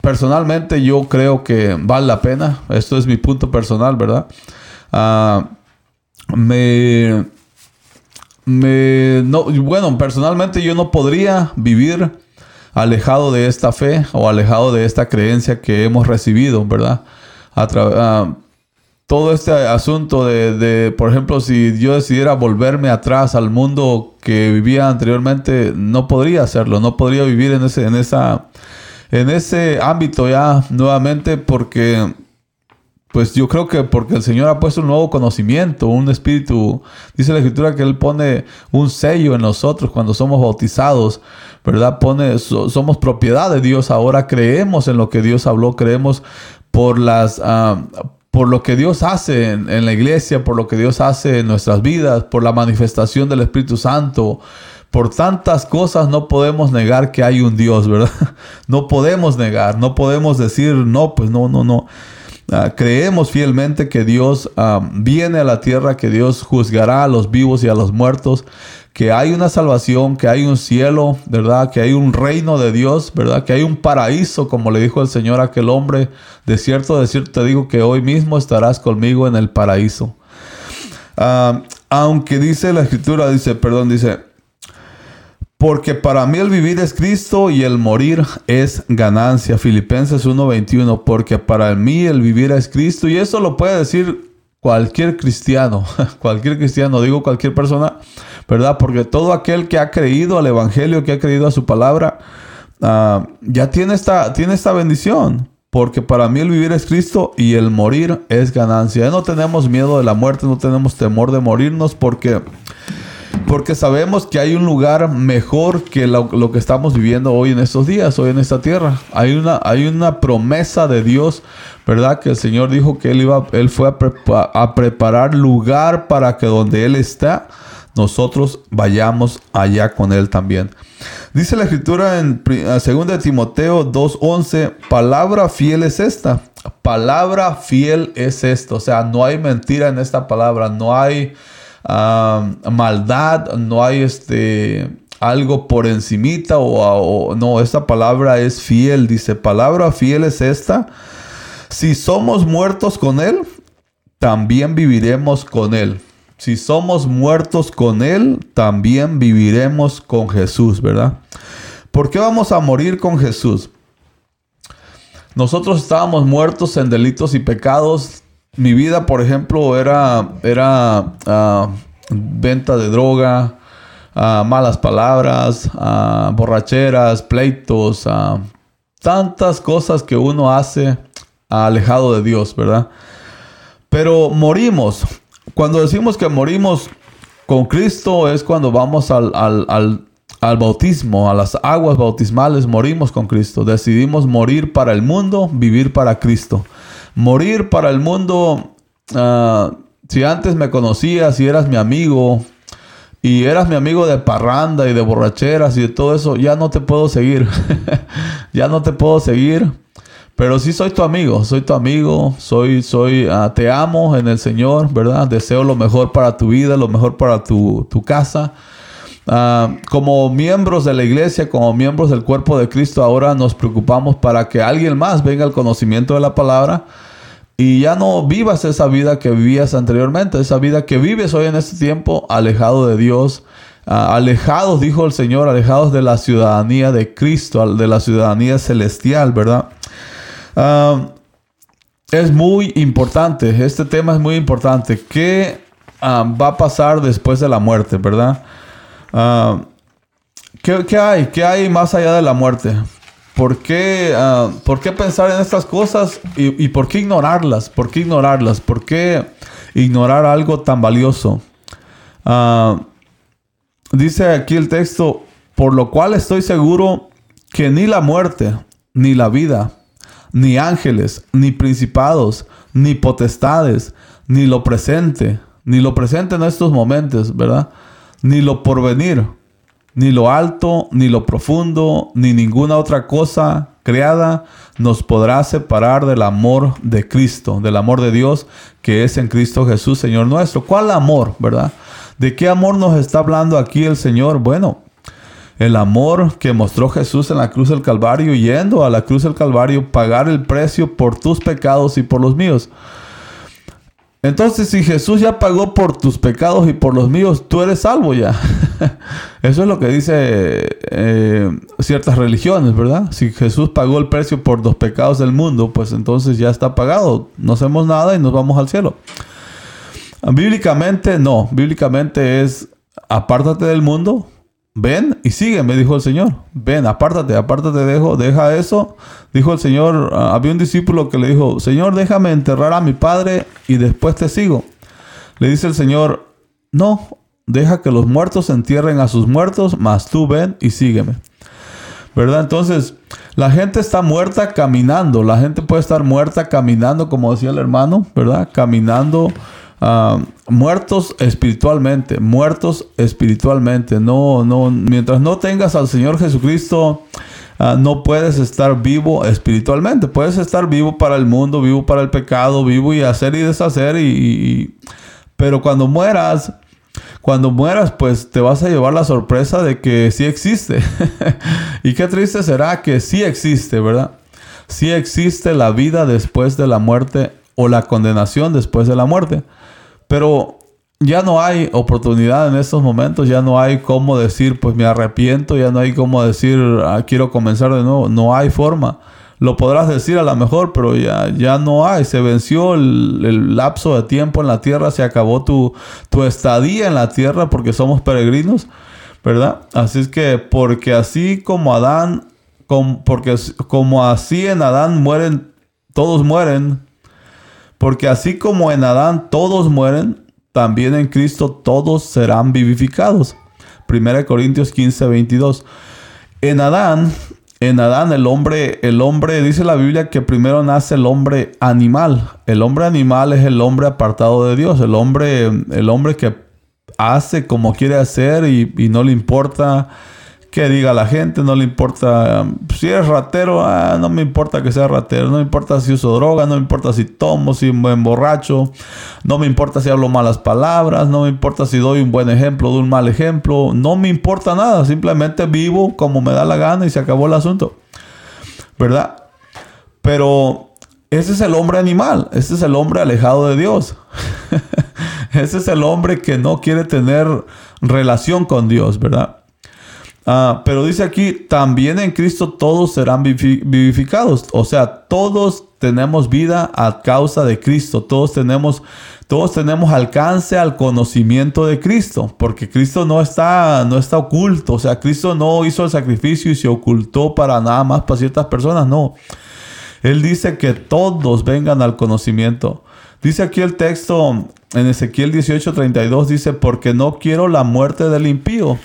Personalmente yo creo que vale la pena. Esto es mi punto personal, ¿verdad? Ah, me me, no, bueno, personalmente yo no podría vivir alejado de esta fe o alejado de esta creencia que hemos recibido, ¿verdad? A todo este asunto de, de, por ejemplo, si yo decidiera volverme atrás al mundo que vivía anteriormente, no podría hacerlo, no podría vivir en ese, en esa, en ese ámbito ya nuevamente porque pues yo creo que porque el Señor ha puesto un nuevo conocimiento, un espíritu, dice la escritura que Él pone un sello en nosotros cuando somos bautizados, ¿verdad? Pone, somos propiedad de Dios, ahora creemos en lo que Dios habló, creemos por las... Ah, por lo que Dios hace en, en, la iglesia, por lo que Dios hace en nuestras vidas, por la manifestación del Espíritu Santo, por tantas cosas no podemos negar que hay un Dios, ¿verdad? No podemos negar, no podemos decir, no, pues no, no, no. Ah, creemos fielmente que Dios ah, viene a la tierra, que Dios juzgará a los vivos y a los muertos, que hay una salvación, que hay un cielo, ¿verdad? Que hay un reino de Dios, ¿verdad? Que hay un paraíso, como le dijo el Señor a aquel hombre. De cierto, de cierto te digo que hoy mismo estarás conmigo en el paraíso. Ah, aunque dice la escritura, dice, perdón, dice, porque para mí el vivir es Cristo y el morir es ganancia. Filipenses 1:21, porque para mí el vivir es Cristo. Y eso lo puede decir cualquier cristiano, cualquier cristiano, digo cualquier persona, ¿verdad? Porque todo aquel que ha creído al Evangelio, que ha creído a su palabra, ah, ya tiene esta, tiene esta bendición. Porque para mí el vivir es Cristo y el morir es ganancia. No tenemos miedo de la muerte, no tenemos temor de morirnos porque porque sabemos que hay un lugar mejor que lo, que estamos viviendo hoy en estos días, hoy en esta tierra. Hay una, hay una promesa de Dios, ¿verdad? Que el Señor dijo que Él, iba, él fue a, preparar lugar para que donde Él está, nosotros vayamos allá con Él también. Dice la escritura en 2 de Timoteo 2.11, palabra fiel es esta. Palabra fiel es esto. O sea, no hay mentira en esta palabra, no hay maldad, no hay este algo por encimita o, no, esta palabra es fiel, dice, palabra fiel es esta. Si somos muertos con Él, también viviremos con Él. Si somos muertos con Él, también viviremos con Jesús, ¿verdad? ¿Por qué vamos a morir con Jesús? Nosotros estábamos muertos en delitos y pecados, mi vida, por ejemplo, era, era ah, venta de droga, ah, malas palabras, ah, borracheras, pleitos, tantas cosas que uno hace alejado de Dios, ¿verdad? Pero morimos. Cuando decimos que morimos con Cristo es cuando vamos al, al bautismo, a las aguas bautismales, morimos con Cristo. Decidimos morir para el mundo, vivir para Cristo. Morir para el mundo, ah, si antes me conocías y eras mi amigo, y eras mi amigo de parranda y de borracheras y de todo eso, ya no te puedo seguir. ya no te puedo seguir. Pero sí soy tu amigo, soy tu amigo, soy, soy, ah, te amo en el Señor, ¿verdad? Deseo lo mejor para tu vida, lo mejor para tu, tu casa. Ah, como miembros de la iglesia, como miembros del cuerpo de Cristo, ahora nos preocupamos para que alguien más venga al conocimiento de la palabra y ya no vivas esa vida que vivías anteriormente, esa vida que vives hoy en este tiempo alejado de Dios, ah, alejados, dijo el Señor, alejados de la ciudadanía de Cristo, de la ciudadanía celestial, ¿verdad? Ah, es muy importante, este tema es muy importante. ¿Qué ah, va a pasar después de la muerte, verdad? ¿qué, ¿Qué hay? ¿Qué hay más allá de la muerte? ¿Por qué, ah, ¿Por qué pensar en estas cosas y, por qué ignorarlas? ¿Por qué ignorarlas? ¿Por qué ignorar algo tan valioso? Ah, dice aquí el texto, por lo cual estoy seguro que ni la muerte, ni la vida, ni ángeles, ni principados, ni potestades, ni lo presente, ni lo presente en estos momentos, ¿verdad? Ni lo porvenir ni lo alto, ni lo profundo, ni ninguna otra cosa creada nos podrá separar del amor de Cristo, del amor de Dios que es en Cristo Jesús, Señor nuestro. ¿Cuál amor, verdad? ¿De qué amor nos está hablando aquí el Señor? Bueno, el amor que mostró Jesús en la cruz del Calvario, yendo a la cruz del Calvario, pagar el precio por tus pecados y por los míos. Entonces, si Jesús ya pagó por tus pecados y por los míos, tú eres salvo ya. Eso es lo que dice eh, ciertas religiones, ¿verdad? Si Jesús pagó el precio por los pecados del mundo, pues entonces ya está pagado. No hacemos nada y nos vamos al cielo. Bíblicamente, no. Bíblicamente es apártate del mundo, ven y sigue, me dijo el Señor. Ven, apártate, apártate, dejo, deja eso. Dijo el Señor, ah, había un discípulo que le dijo, Señor, déjame enterrar a mi padre y después te sigo. Le dice el Señor, no, deja que los muertos entierren a sus muertos, mas tú ven y sígueme. ¿Verdad? Entonces, la gente está muerta caminando, la gente puede estar muerta caminando, como decía el hermano, ¿verdad? Caminando Ah, muertos espiritualmente, muertos espiritualmente. No, no, mientras no tengas al Señor Jesucristo, ah, no puedes estar vivo espiritualmente. Puedes estar vivo para el mundo, vivo para el pecado, vivo y hacer y deshacer. Y, pero cuando mueras, cuando mueras, pues te vas a llevar la sorpresa de que sí existe. y qué triste será que sí existe, ¿verdad? Sí existe la vida después de la muerte o la condenación después de la muerte. Pero ya no hay oportunidad en estos momentos, ya no hay cómo decir, pues me arrepiento, ya no hay cómo decir, ah, quiero comenzar de nuevo, no hay forma. Lo podrás decir a lo mejor, pero ya, ya no hay, se venció el, lapso de tiempo en la tierra, se acabó tu, tu estadía en la tierra porque somos peregrinos, ¿verdad? Así es que, porque así como Adán, porque como así en Adán mueren, todos mueren, porque así como en Adán todos mueren, también en Cristo todos serán vivificados. 1 Corintios 15, 22. En Adán, en Adán el hombre, el hombre, dice la Biblia que primero nace el hombre animal. El hombre animal es el hombre apartado de Dios, el hombre, el hombre que hace como quiere hacer y, y no le importa que diga la gente, no le importa si es ratero, ah, no me importa que sea ratero, no importa si uso droga, no me importa si tomo, si me emborracho, no me importa si hablo malas palabras, no me importa si doy un buen ejemplo de un mal ejemplo, no me importa nada, simplemente vivo como me da la gana y se acabó el asunto, ¿verdad? Pero ese es el hombre animal, ese es el hombre alejado de Dios. ese es el hombre que no quiere tener relación con Dios, ¿verdad? Ah, pero dice aquí, también en Cristo todos serán vivificados. O sea, todos tenemos vida a causa de Cristo. Todos tenemos, todos tenemos alcance al conocimiento de Cristo. Porque Cristo no está, no está oculto. O sea, Cristo no hizo el sacrificio y se ocultó para nada más para ciertas personas. No. Él dice que todos vengan al conocimiento. Dice aquí el texto en Ezequiel 18:32, dice, porque no quiero la muerte del impío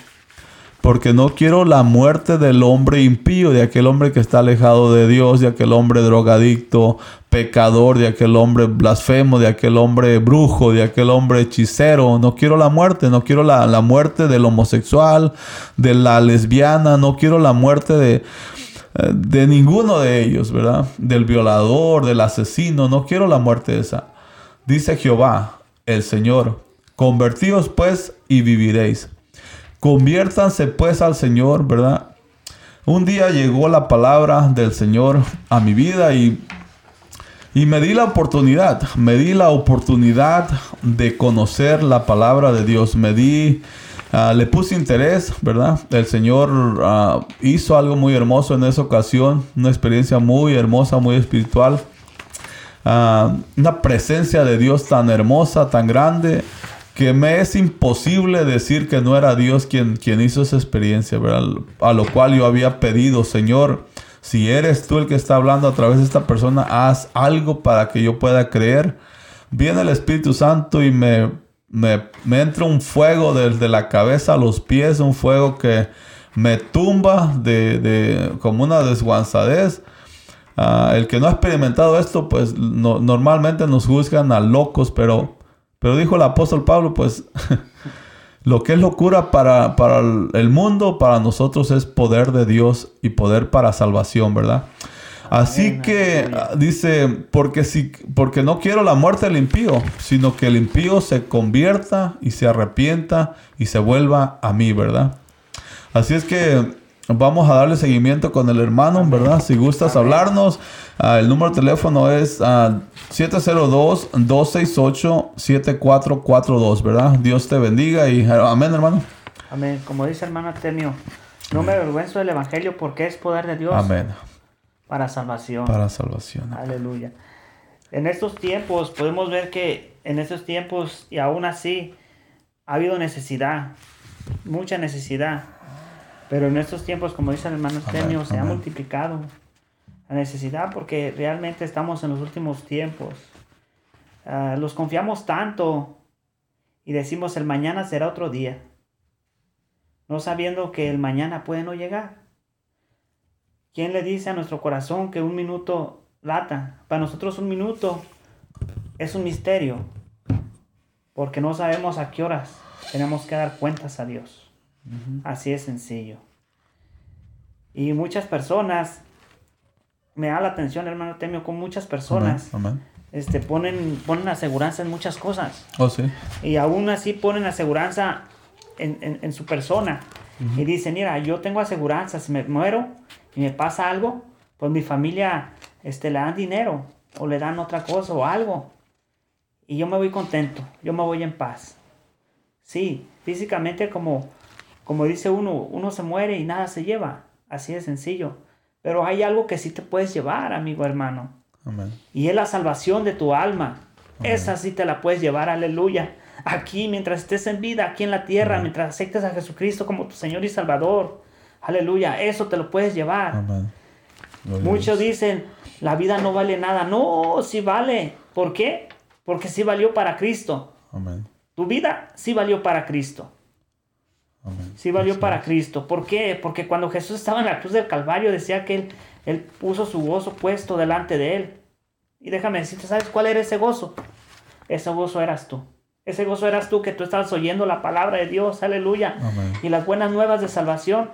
porque no quiero la muerte del hombre impío, de aquel hombre que está alejado de Dios, de aquel hombre drogadicto, pecador, de aquel hombre blasfemo, de aquel hombre brujo, de aquel hombre hechicero. No quiero la muerte, no quiero la, muerte del homosexual, de la lesbiana, no quiero la muerte de, de ninguno de ellos, ¿verdad? Del violador, del asesino, no quiero la muerte esa. Dice Jehová, el Señor, convertíos pues y viviréis. Conviértanse pues al Señor, ¿verdad? Un día llegó la palabra del Señor a mi vida y, y me di la oportunidad, me di la oportunidad de conocer la palabra de Dios. Me di, ah, le puse interés, ¿verdad? El Señor ah, hizo algo muy hermoso en esa ocasión, una experiencia muy hermosa, muy espiritual. Ah, una presencia de Dios tan hermosa, tan grande que me es imposible decir que no era Dios quien, quien hizo esa experiencia. A lo cual yo había pedido, Señor, si eres tú el que está hablando a través de esta persona, haz algo para que yo pueda creer. Viene el Espíritu Santo y me, me, entra un fuego desde la cabeza a los pies, un fuego que me tumba de, como una desguanzadez. Ah, el que no ha experimentado esto, pues normalmente nos juzgan a locos, pero pero dijo el apóstol Pablo, pues lo que es locura para, para el mundo, para nosotros es poder de Dios y poder para salvación, ¿verdad? Así que ah, dice, porque, si, porque no quiero la muerte del impío, sino que el impío se convierta y se arrepienta y se vuelva a mí, ¿verdad? Así es que vamos a darle seguimiento con el hermano, ¿verdad? Si gustas hablarnos, ah, el número de teléfono es 702-268-7442, ah, ¿verdad? Dios te bendiga y amén, hermano. Amén. Como dice hermano Artemio, no me avergüenzo del Evangelio porque es poder de Dios. Amén. Para salvación. Para salvación. Aleluya. En estos tiempos podemos ver que en estos tiempos y aún así ha habido necesidad, mucha necesidad pero en estos tiempos, como dice el hermano Artemio, se ha multiplicado la necesidad porque realmente estamos en los últimos tiempos. Ah, los confiamos tanto y decimos el mañana será otro día, no sabiendo que el mañana puede no llegar. ¿Quién le dice a nuestro corazón que un minuto lata? Para nosotros un minuto es un misterio, porque no sabemos a qué horas tenemos que dar cuentas a Dios. Así es sencillo. Y muchas personas, me da la atención, hermano Temio, con muchas personas. Este, ponen, ponen aseguranza en muchas cosas. Oh, sí. Y aún así ponen aseguranza en, en, su persona. Y dicen, mira, yo tengo aseguranza, si me muero y me pasa algo, pues mi familia este, le dan dinero o le dan otra cosa o algo. Y yo me voy contento, yo me voy en paz. Sí, físicamente como, como dice uno, uno se muere y nada se lleva. Así de sencillo. Pero hay algo que sí te puedes llevar, amigo hermano. Y es la salvación de tu alma. Esa sí te la puedes llevar, aleluya. Aquí, mientras estés en vida, aquí en la tierra, mientras aceptes a Jesucristo como tu Señor y Salvador. Aleluya, eso te lo puedes llevar. Muchos dicen, la vida no vale nada. No, sí vale. ¿Por qué? Porque sí valió para Cristo. Tu vida sí valió para Cristo. Sí valió para Cristo. ¿Por qué? Porque cuando Jesús estaba en la cruz del Calvario decía que él, él puso su gozo puesto delante de él. Y déjame decirte, ¿sabes cuál era ese gozo? Ese gozo eras tú. Ese gozo eras tú que tú estabas oyendo la palabra de Dios, aleluya. Y las buenas nuevas de salvación.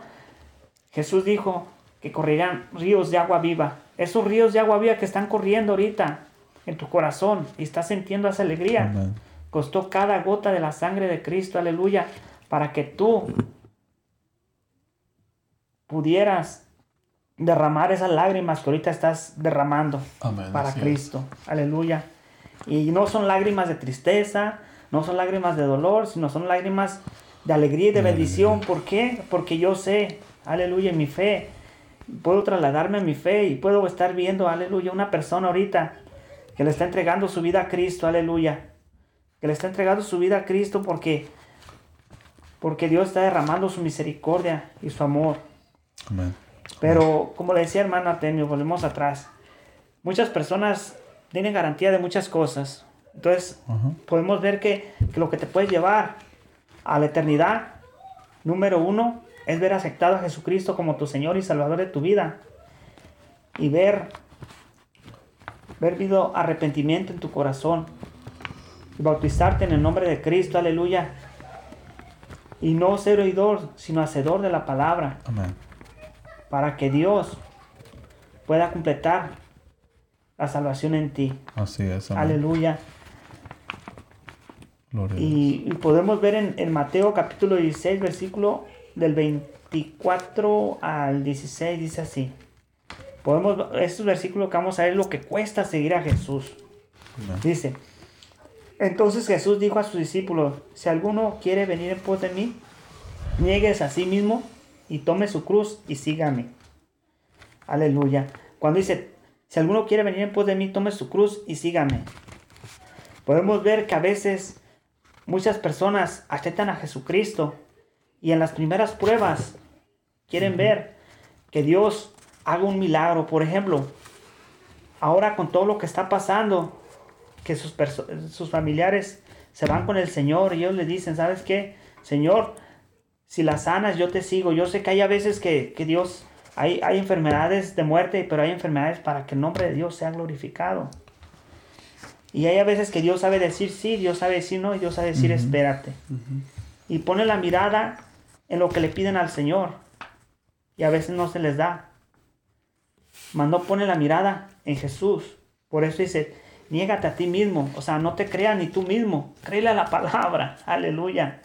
Jesús dijo que correrían ríos de agua viva. Esos ríos de agua viva que están corriendo ahorita en tu corazón y estás sintiendo esa alegría. Costó cada gota de la sangre de Cristo, aleluya, para que tú pudieras derramar esas lágrimas que ahorita estás derramando para Cristo. Aleluya. Y no son lágrimas de tristeza, no son lágrimas de dolor, sino son lágrimas de alegría y de bendición. ¿Por qué? Porque yo sé, aleluya, mi fe. Puedo trasladarme a mi fe y puedo estar viendo, aleluya, una persona ahorita que le está entregando su vida a Cristo, aleluya. Que le está entregando su vida a Cristo porque, porque Dios está derramando su misericordia y su amor. Pero, como le decía hermano Artemio, volvemos atrás. Muchas personas tienen garantía de muchas cosas. Entonces, podemos ver que, lo que te puede llevar a la eternidad, número uno, es ver aceptado a Jesucristo como tu Señor y Salvador de tu vida. Y ver, ver vido arrepentimiento en tu corazón. Y bautizarte en el nombre de Cristo, aleluya. Y no ser oidor, sino hacedor de la palabra. Para que Dios pueda completar la salvación en ti. Así es. Aleluya. Y, podemos ver en, Mateo capítulo 16, versículo del 24 al 16, dice así. Podemos, estos versículos que vamos a ver lo que cuesta seguir a Jesús. Dice, entonces Jesús dijo a sus discípulos, si alguno quiere venir en pos de mí, niegues a sí mismo y tome su cruz y sígame. Aleluya. Cuando dice, si alguno quiere venir en pos de mí, tome su cruz y sígame. Podemos ver que a veces Muchas personas aceptan a Jesucristo y en las primeras pruebas quieren ver que Dios haga un milagro. Por ejemplo, ahora con todo lo que está pasando, que sus, sus familiares se van con el Señor y ellos le dicen, ¿sabes qué? Señor, si las sanas, yo te sigo. Yo sé que hay a veces que, Dios, hay, hay enfermedades de muerte, pero hay enfermedades para que el nombre de Dios sea glorificado. Y hay a veces que Dios sabe decir sí, Dios sabe decir no, y Dios sabe decir espérate. Y pone la mirada en lo que le piden al Señor. Y a veces no se les da. Mas no pone la mirada en Jesús. Por eso dice, niégate a ti mismo. O sea, no te creas ni tú mismo. Créele a la palabra. Aleluya.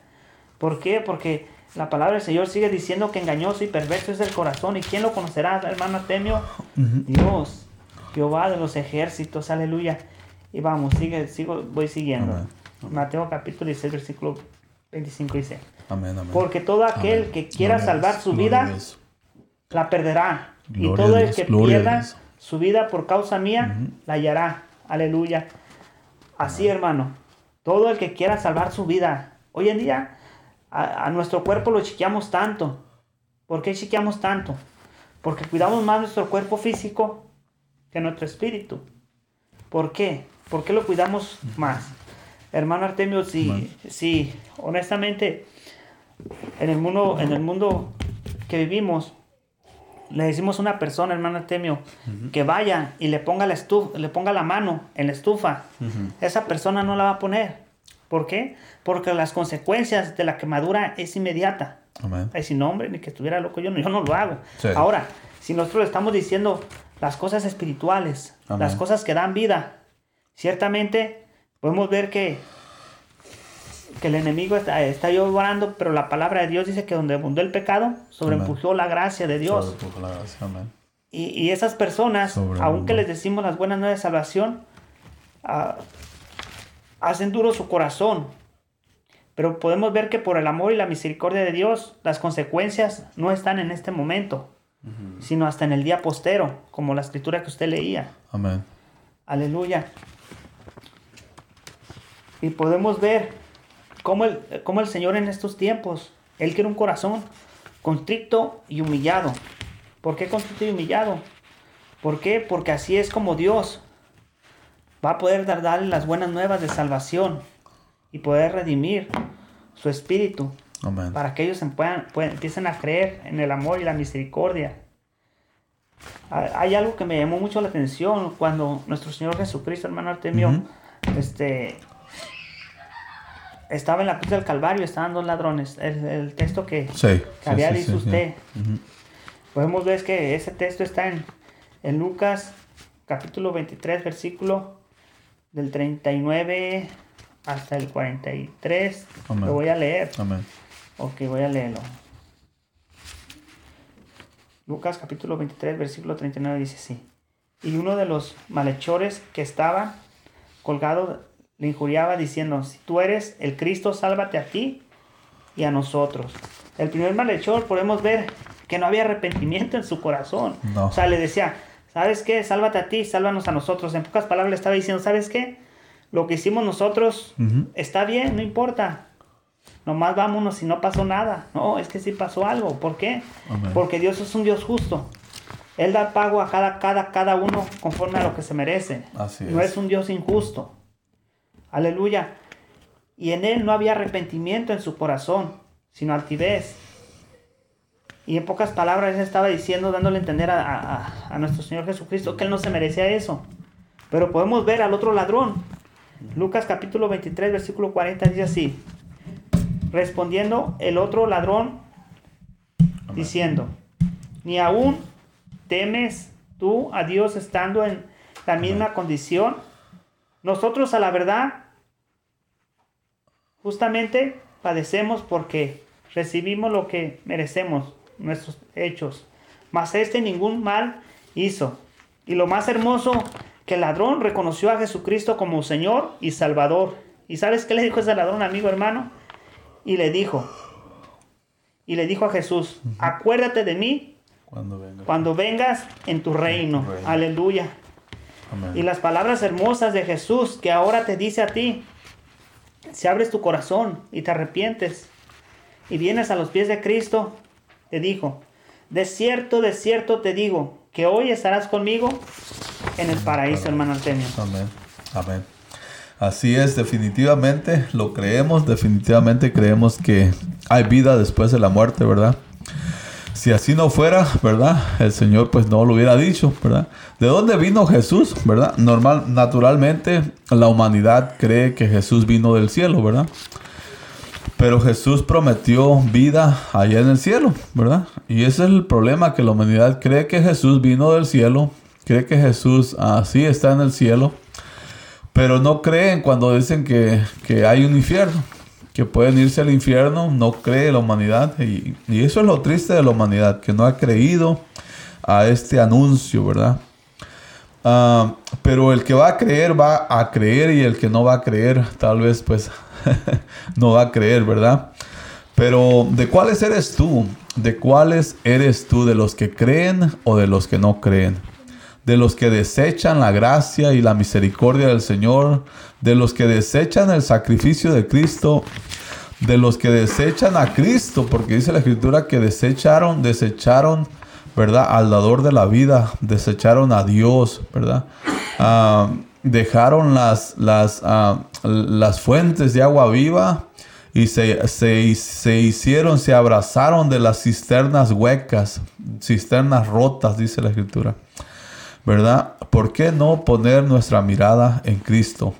¿Por qué? Porque la palabra del Señor sigue diciendo que engañoso y perverso es el corazón. ¿Y quién lo conocerá, hermano Temio? Dios, Jehová de los ejércitos. Aleluya. Y vamos, sigue, sigo, voy siguiendo. Mateo capítulo 16, versículo 25 dice. Amén, amén. Porque todo aquel que quiera salvar su vida, la perderá. y todo el que pierda su vida por causa mía, la hallará. Aleluya. Así, hermano. Todo el que quiera salvar su vida. Hoy en día, a, nuestro cuerpo lo chiqueamos tanto. ¿Por qué chiqueamos tanto? Porque cuidamos más nuestro cuerpo físico que nuestro espíritu. ¿Por qué? ¿Por qué lo cuidamos más? Hermano Artemio, sí, sí, honestamente, en el mundo, en el mundo que vivimos, le decimos a una persona, hermano Artemio, que vaya y le ponga la estufa, le ponga la mano en la estufa, esa persona no la va a poner. ¿Por qué? Porque las consecuencias de la quemadura es inmediata. Ay, sin nombre, ni que estuviera loco, yo no, yo no lo hago. Ahora, si nosotros estamos diciendo las cosas espirituales, las cosas que dan vida, Ciertamente podemos ver que, que el enemigo está, está llorando, pero la palabra de Dios dice que donde abundó el pecado, sobreempujó la gracia de Dios. Y, y, esas personas, aunque les decimos las buenas nuevas de salvación, ah, hacen duro su corazón. Pero podemos ver que por el amor y la misericordia de Dios, las consecuencias no están en este momento, sino hasta en el día postero, como la escritura que usted leía. Amén. Aleluya. Y podemos ver cómo el, el Señor en estos tiempos, Él quiere un corazón constricto y humillado. ¿Por qué constricto y humillado? ¿Por qué? Porque así es como Dios va a poder darle las buenas nuevas de salvación y poder redimir su espíritu para que ellos puedan, empiecen a creer en el amor y la misericordia. Hay algo que me llamó mucho la atención cuando nuestro Señor Jesucristo, hermano Artemio, este, estaba en la cruz del Calvario, estaban dos ladrones. El, texto que, había dicho usted. Podemos ver que ese texto está en, en Lucas capítulo 23, versículo del 39 hasta el 43. Lo voy a leer. Amén. Ok, voy a leerlo. Lucas capítulo 23, versículo 39 dice así. Y uno de los malhechores que estaba colgado le injuriaba diciendo, si tú eres el Cristo, sálvate a ti y a nosotros. El primer malhechor podemos ver que no había arrepentimiento en su corazón. O sea, le decía, ¿sabes qué? Sálvate a ti, sálvanos a nosotros. En pocas palabras le estaba diciendo, ¿sabes qué? Lo que hicimos nosotros está bien, no importa. Nomás vámonos si no pasó nada. No, es que sí pasó algo. ¿Por qué? Porque Dios es un Dios justo. Él da pago a cada, cada, cada uno conforme a lo que se merece. no es un Dios injusto. Aleluya. Y en él no había arrepentimiento en su corazón, sino altivez. Y en pocas palabras él estaba diciendo, dándole a entender a, nuestro Señor Jesucristo que él no se merecía eso. Pero podemos ver al otro ladrón. Lucas capítulo 23, versículo 40 dice así. Respondiendo el otro ladrón, diciendo, ni aún temes tú a Dios estando en la misma condición. Nosotros a la verdad, justamente padecemos porque recibimos lo que merecemos nuestros hechos. Mas este ningún mal hizo. Y lo más hermoso, que el ladrón reconoció a Jesucristo como Señor y Salvador. ¿Y sabes qué le dijo ese ladrón, amigo hermano? Y le dijo, y le dijo a Jesús, acuérdate de mí cuando, vengas en tu reino. Aleluya. Y las palabras hermosas de Jesús que ahora te dice a ti, si abres tu corazón y te arrepientes y vienes a los pies de Cristo, te dijo, de cierto, de cierto te digo, que hoy estarás conmigo en el paraíso, hermano. Amén. Amén. Así es, definitivamente lo creemos, definitivamente creemos que hay vida después de la muerte, ¿verdad? Si así no fuera, ¿verdad? El Señor pues no lo hubiera dicho, ¿verdad? ¿De dónde vino Jesús, verdad? Normal, naturalmente la humanidad cree que Jesús vino del cielo, ¿verdad? Pero Jesús prometió vida allá en el cielo, ¿verdad? Y ese es el problema, que la humanidad cree que Jesús vino del cielo, cree que Jesús así está en el cielo, pero no creen cuando dicen que, hay un infierno, que pueden irse al infierno, no cree la humanidad. Y, eso es lo triste de la humanidad, que no ha creído a este anuncio, ¿verdad? Ah, pero el que va a creer va a creer y el que no va a creer tal vez pues no va a creer, ¿verdad? Pero ¿de cuáles eres tú? ¿De cuáles eres tú? ¿De los que creen o de los que no creen? ¿De los que desechan la gracia y la misericordia del Señor? ¿De los que desechan el sacrificio de Cristo? ¿De los que desechan a Cristo? Porque dice la Escritura que desecharon, desecharon, ¿verdad? Al dador de la vida, desecharon a Dios, ¿verdad? Ah, dejaron las, las, ah, las fuentes de agua viva y se, se, hicieron, se abrazaron de las cisternas huecas, cisternas rotas, dice la escritura. ¿Verdad? ¿Por qué no poner nuestra mirada en Cristo?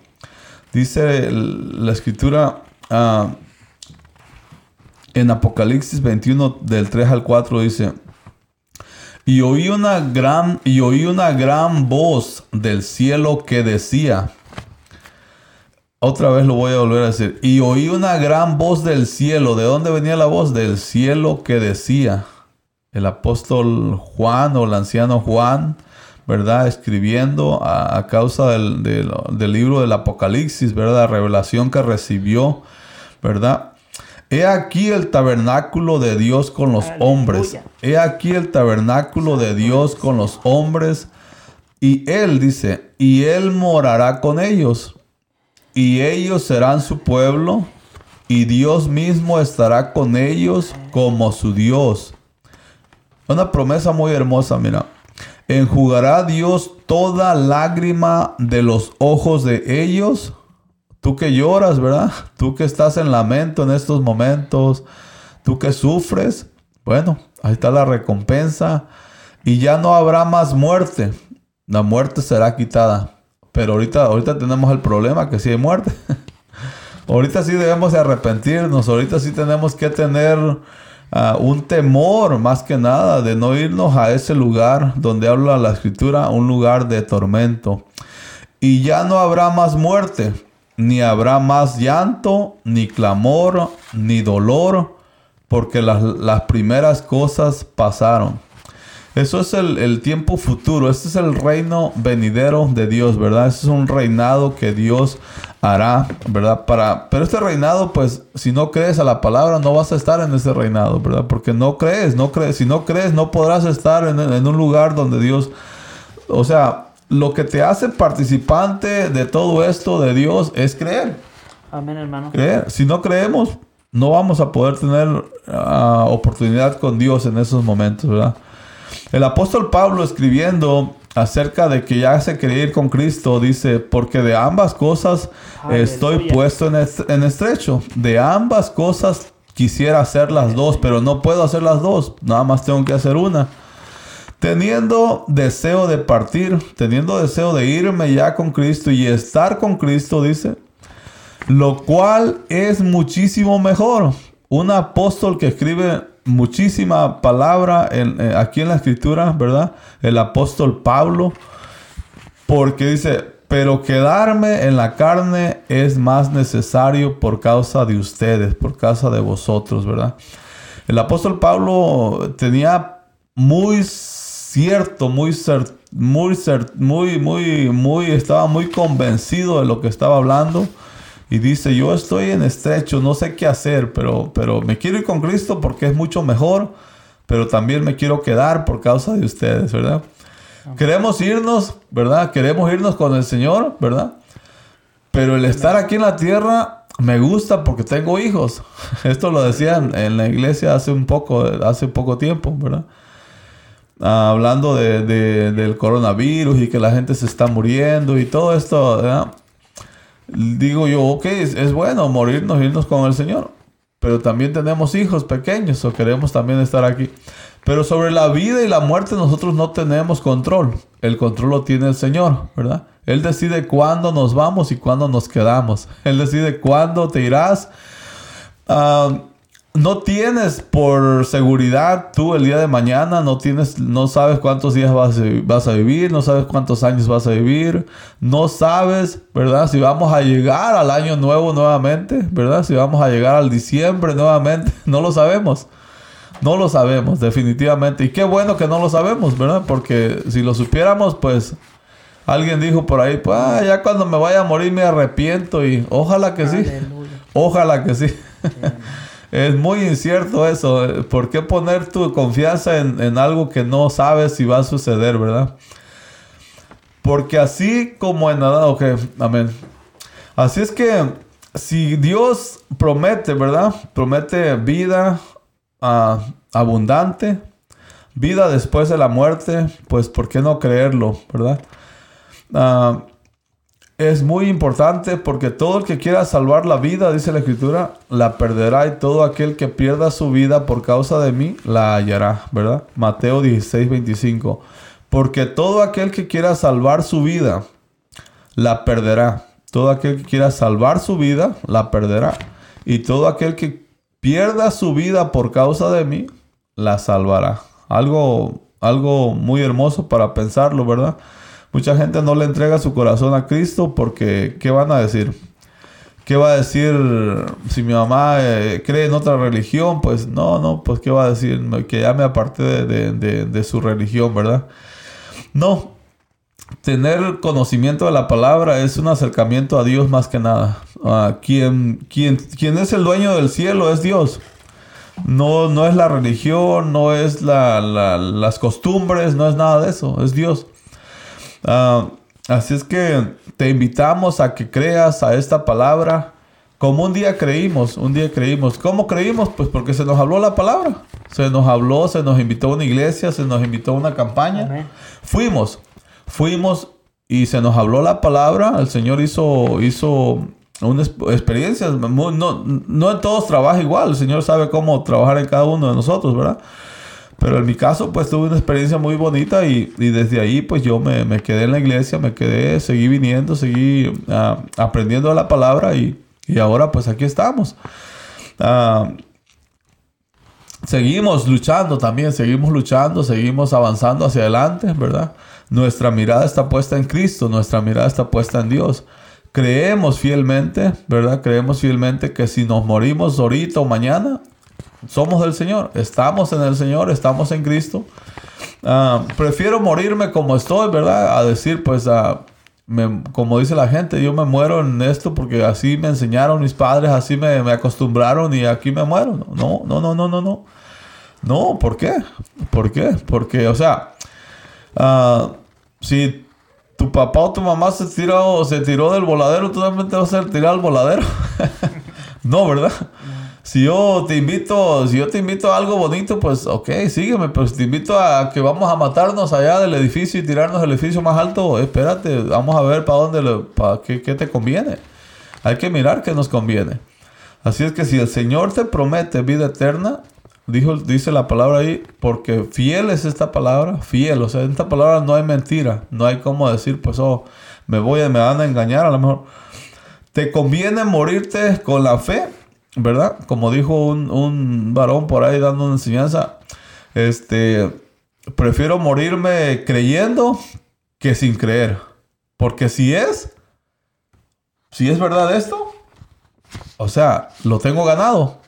Dice la escritura ah, en Apocalipsis 21 del 3 al 4 dice, y oí una gran y oí una gran voz del cielo que decía, otra vez lo voy a volver a decir. Y oí una gran voz del cielo. ¿De dónde venía la voz? Del cielo que decía. El apóstol Juan o el anciano Juan, ¿verdad? Escribiendo a, causa del, libro del Apocalipsis, ¿verdad? La revelación que recibió, ¿verdad? He aquí el tabernáculo de Dios con los hombres. He aquí el tabernáculo de Dios con los hombres. Y Él dice, y Él morará con ellos. Y ellos serán su pueblo. Y Dios mismo estará con ellos como su Dios. Una promesa muy hermosa, mira. Enjugará Dios toda lágrima de los ojos de ellos Tú que lloras, ¿verdad? Tú que estás en lamento en estos momentos, tú que sufres, bueno, ahí está la recompensa y ya no habrá más muerte. La muerte será quitada. Pero ahorita, ahorita tenemos el problema que sí hay muerte. ahorita sí debemos de arrepentirnos. Ahorita sí tenemos que tener ah, un temor más que nada de no irnos a ese lugar donde habla la escritura, un lugar de tormento. Y ya no habrá más muerte ni habrá más llanto, ni clamor, ni dolor, porque las, primeras cosas pasaron. Eso es el, tiempo futuro, este es el reino venidero de Dios, ¿verdad? Este es un reinado que Dios hará, ¿verdad? Para, pero este reinado, pues, si no crees a la palabra, no vas a estar en ese reinado, ¿verdad? Porque no crees, no crees. Si no crees, no podrás estar en, en un lugar donde Dios, o sea, lo que te hace participante de todo esto de Dios es creer. Amén, hermano. Creer. Si no creemos, no vamos a poder tener ah, oportunidad con Dios en esos momentos, ¿verdad? El apóstol Pablo escribiendo acerca de que ya se quería ir con Cristo, dice, porque de ambas cosas estoy puesto en, en estrecho. De ambas cosas quisiera hacer las dos, pero no puedo hacer las dos. Nada más tengo que hacer una. Teniendo deseo de partir, teniendo deseo de irme ya con Cristo y estar con Cristo, dice, lo cual es muchísimo mejor. Un apóstol que escribe muchísima palabra eh, aquí en la escritura, ¿verdad? El apóstol Pablo, porque dice, pero quedarme en la carne es más necesario por causa de ustedes, por causa de vosotros, ¿verdad? El apóstol Pablo tenía muy cierto, muy, muy, muy, muy, muy, estaba muy convencido de lo que estaba hablando. Y dice, yo estoy en estrecho, no sé qué hacer, pero, pero me quiero ir con Cristo porque es mucho mejor, pero también me quiero quedar por causa de ustedes, ¿verdad? Queremos irnos, ¿verdad? Queremos irnos con el Señor, ¿verdad? Pero el estar aquí en la tierra me gusta porque tengo hijos. Esto lo decían en la iglesia hace un poco, hace poco tiempo, ¿verdad? Ah, hablando de, del coronavirus y que la gente se está muriendo y todo esto, digo yo, ok, es, bueno morirnos, irnos con el Señor, pero también tenemos hijos pequeños o queremos también estar aquí. Pero sobre la vida y la muerte nosotros no tenemos control. El control lo tiene el Señor, ¿verdad? Él decide cuándo nos vamos y cuándo nos quedamos. Él decide cuándo te irás. Uh, no tienes por seguridad tú el día de mañana, no tienes, no sabes cuántos días vas a, vas a, vivir, no sabes cuántos años vas a vivir, no sabes, ¿verdad? Si vamos a llegar al año nuevo nuevamente, ¿verdad? Si vamos a llegar al diciembre nuevamente, no lo sabemos. No lo sabemos, definitivamente. Y qué bueno que no lo sabemos, ¿verdad? Porque si lo supiéramos, pues alguien dijo por ahí, pues ah, ya cuando me vaya a morir me arrepiento y ojalá que sí. Ojalá que sí. Es muy incierto eso. Eh, ¿Por qué poner tu confianza en, algo que no sabes si va a suceder, verdad? Porque así como en nada, ok, amén. Así es que si Dios promete, ¿verdad? Promete vida ah, abundante, vida después de la muerte, pues ¿por qué no creerlo, verdad? Uh, es muy importante porque todo el que quiera salvar la vida, dice la escritura, la perderá y todo aquel que pierda su vida por causa de mí, la hallará, ¿verdad? Mateo 16, 25. Porque todo aquel que quiera salvar su vida, la perderá. Todo aquel que quiera salvar su vida, la perderá. Y todo aquel que pierda su vida por causa de mí, la salvará. Algo, algo muy hermoso para pensarlo, ¿verdad? Mucha gente no le entrega su corazón a Cristo porque, ¿qué van a decir? ¿Qué va a decir si mi mamá eh, cree en otra religión? Pues no, no, pues ¿qué va a decir? Que ya me aparte de, su religión, ¿verdad? No, tener conocimiento de la palabra es un acercamiento a Dios más que nada. Uh, quien, quien, es el dueño del cielo es Dios. No, no es la religión, no es la, las costumbres, no es nada de eso, es Dios. Ah, así es que te invitamos a que creas a esta palabra como un día creímos, un día creímos. ¿Cómo creímos? Pues porque se nos habló la palabra. Se nos habló, se nos invitó a una iglesia, se nos invitó a una campaña. Fuimos, fuimos y se nos habló la palabra. El Señor hizo, hizo una experiencia. No, no en todos trabaja igual. El Señor sabe cómo trabajar en cada uno de nosotros, ¿verdad? Pero en mi caso, pues tuve una experiencia muy bonita y, desde ahí, pues yo me, quedé en la iglesia, me quedé, seguí viniendo, seguí ah, aprendiendo la palabra y, ahora pues aquí estamos. Ah, seguimos luchando también, seguimos luchando, seguimos avanzando hacia adelante, ¿verdad? Nuestra mirada está puesta en Cristo, nuestra mirada está puesta en Dios. Creemos fielmente, ¿verdad? Creemos fielmente que si nos morimos ahorita o mañana, somos del Señor, estamos en el Señor, estamos en Cristo. Ah, prefiero morirme como estoy, ¿verdad? A decir, pues, uh, como dice la gente, yo me muero en esto porque así me enseñaron mis padres, así me, acostumbraron y aquí me muero. No, no, no, no, no, no. No, ¿por qué? ¿Por qué? Porque, o sea, ah, si tu papá o tu mamá se tiró, se tiró del voladero, tú también te vas a tirar al voladero. no, ¿verdad? Si yo te invito, si yo te invito a algo bonito, pues ok, sígueme, pero si te invito a que vamos a matarnos allá del edificio y tirarnos del edificio más alto, espérate, vamos a ver para dónde, para qué, qué te conviene. Hay que mirar qué nos conviene. Así es que si el Señor te promete vida eterna, dijo, dice la palabra ahí, porque fiel es esta palabra, fiel, o sea, en esta palabra no hay mentira, no hay como decir, pues, oh, me voy, me van a engañar, a lo mejor. Te conviene morirte con la fe ¿verdad? Como dijo un, varón por ahí dando una enseñanza, este, prefiero morirme creyendo que sin creer. Porque si es, si es verdad esto, o sea, lo tengo ganado.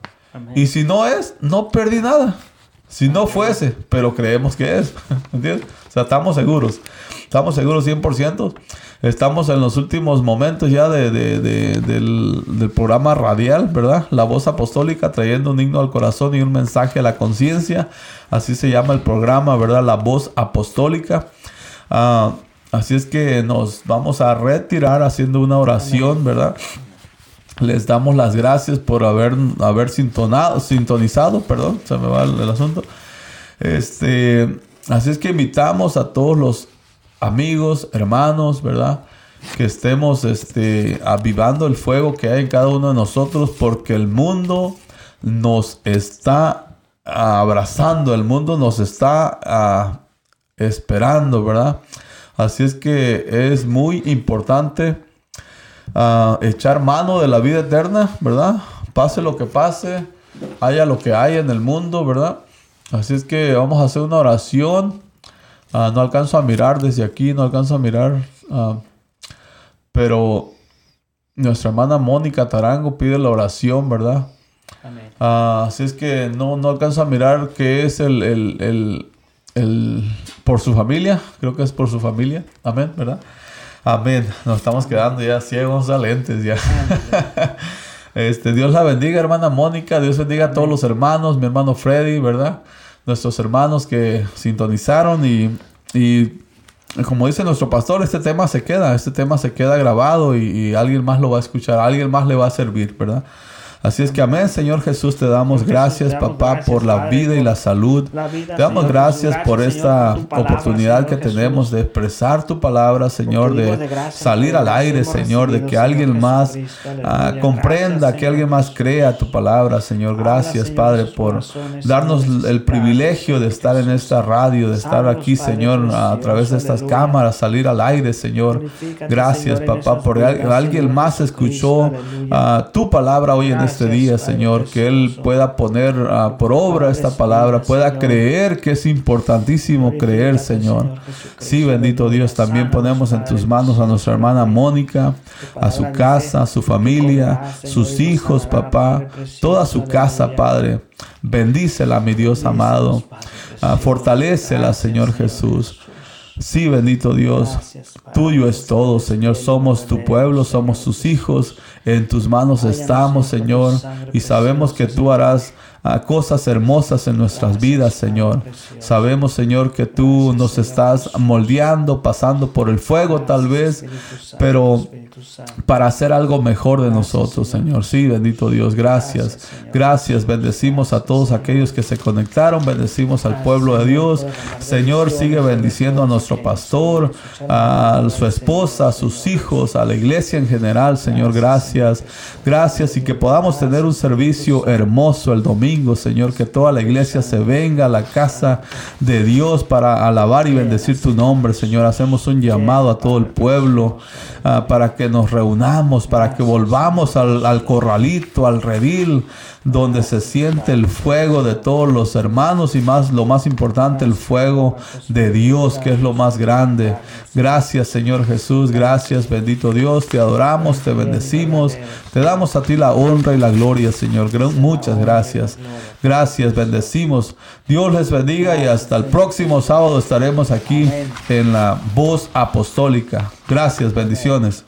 Y si no es, no perdí nada. Si no fuese, pero creemos que es. ¿Entiendes? O sea, estamos seguros. Estamos seguros 100%. Estamos en los últimos momentos ya de, del, programa radial, ¿verdad? La voz apostólica trayendo un himno al corazón y un mensaje a la conciencia. Así se llama el programa, ¿verdad? La voz apostólica. Ah, así es que nos vamos a retirar haciendo una oración, ¿verdad? Les damos las gracias por haber, haber sintonizado, perdón, se me va el, el asunto. Este, así es que invitamos a todos los amigos, hermanos, ¿verdad? Que estemos este, avivando el fuego que hay en cada uno de nosotros porque el mundo nos está abrazando, el mundo nos está ah, esperando, ¿verdad? Así es que es muy importante ah, echar mano de la vida eterna, ¿verdad? Pase lo que pase, haya lo que haya en el mundo, ¿verdad? Así es que vamos a hacer una oración Ah, no alcanzo a mirar desde aquí, no alcanzo a mirar. Ah, pero nuestra hermana Mónica Tarango pide la oración, ¿verdad? Amén. Ah, así es que no, no alcanzo a mirar qué es el, el, el, por su familia. Creo que es por su familia. Amén, ¿verdad? Amén. Nos estamos quedando ya ciegos a lentes ya. este, Dios la bendiga, hermana Mónica. Dios bendiga a todos los hermanos, mi hermano Freddy, ¿verdad? nuestros hermanos que sintonizaron y, y como dice nuestro pastor, este tema se queda, este tema se queda grabado y, y, alguien más lo va a escuchar, alguien más le va a servir, ¿verdad? Así es que amén, Señor Jesús, te damos gracias, papá, por la vida y la salud. te damos gracias por esta oportunidad que tenemos de expresar tu palabra, Señor, de salir al aire, Señor, de que alguien más ah, comprenda, que alguien más crea tu palabra, Señor. Gracias, Padre, por darnos el privilegio de estar en esta radio, de estar aquí, Señor, a través de estas cámaras, salir al aire, Señor. Gracias, papá, por alguien más escuchó ah, tu palabra hoy en este este día, Señor, que Él pueda poner por obra esta palabra, pueda creer que es importantísimo creer, Señor. Sí, bendito Dios, también ponemos en tus manos a nuestra hermana Mónica, a su casa, a su familia, sus hijos, papá, toda su casa, Padre. Bendícela, mi Dios amado. Ah, fortalécela, Señor Jesús. Sí, bendito Dios. Tuyo es todo, Señor. Somos tu pueblo, somos tus hijos. En tus manos estamos, Señor. Y sabemos que tú harás cosas hermosas en nuestras vidas, Señor. Sabemos, Señor, que tú nos estás moldeando, pasando por el fuego tal vez, pero para hacer algo mejor de nosotros, Señor. Sí, bendito Dios, gracias. Gracias, bendecimos a todos aquellos que se conectaron, bendecimos al pueblo de Dios. Señor, sigue bendiciendo a nuestro pastor, a su esposa, a sus hijos, a la iglesia en general, Señor, gracias. Gracias y que podamos tener un servicio hermoso el domingo Señor, que toda la iglesia se venga a la casa de Dios para alabar y bendecir tu nombre, Señor. Hacemos un llamado a todo el pueblo ah, para que nos reunamos, para que volvamos al, al corralito, al redil, donde se siente el fuego de todos los hermanos y más lo más importante el fuego de Dios que es lo más grande. Gracias Señor Jesús, gracias bendito Dios, te adoramos, te bendecimos, te damos a ti la honra y la gloria Señor. Muchas gracias. Gracias, bendecimos. Dios les bendiga y hasta el próximo sábado estaremos aquí en la voz apostólica. Gracias, bendiciones.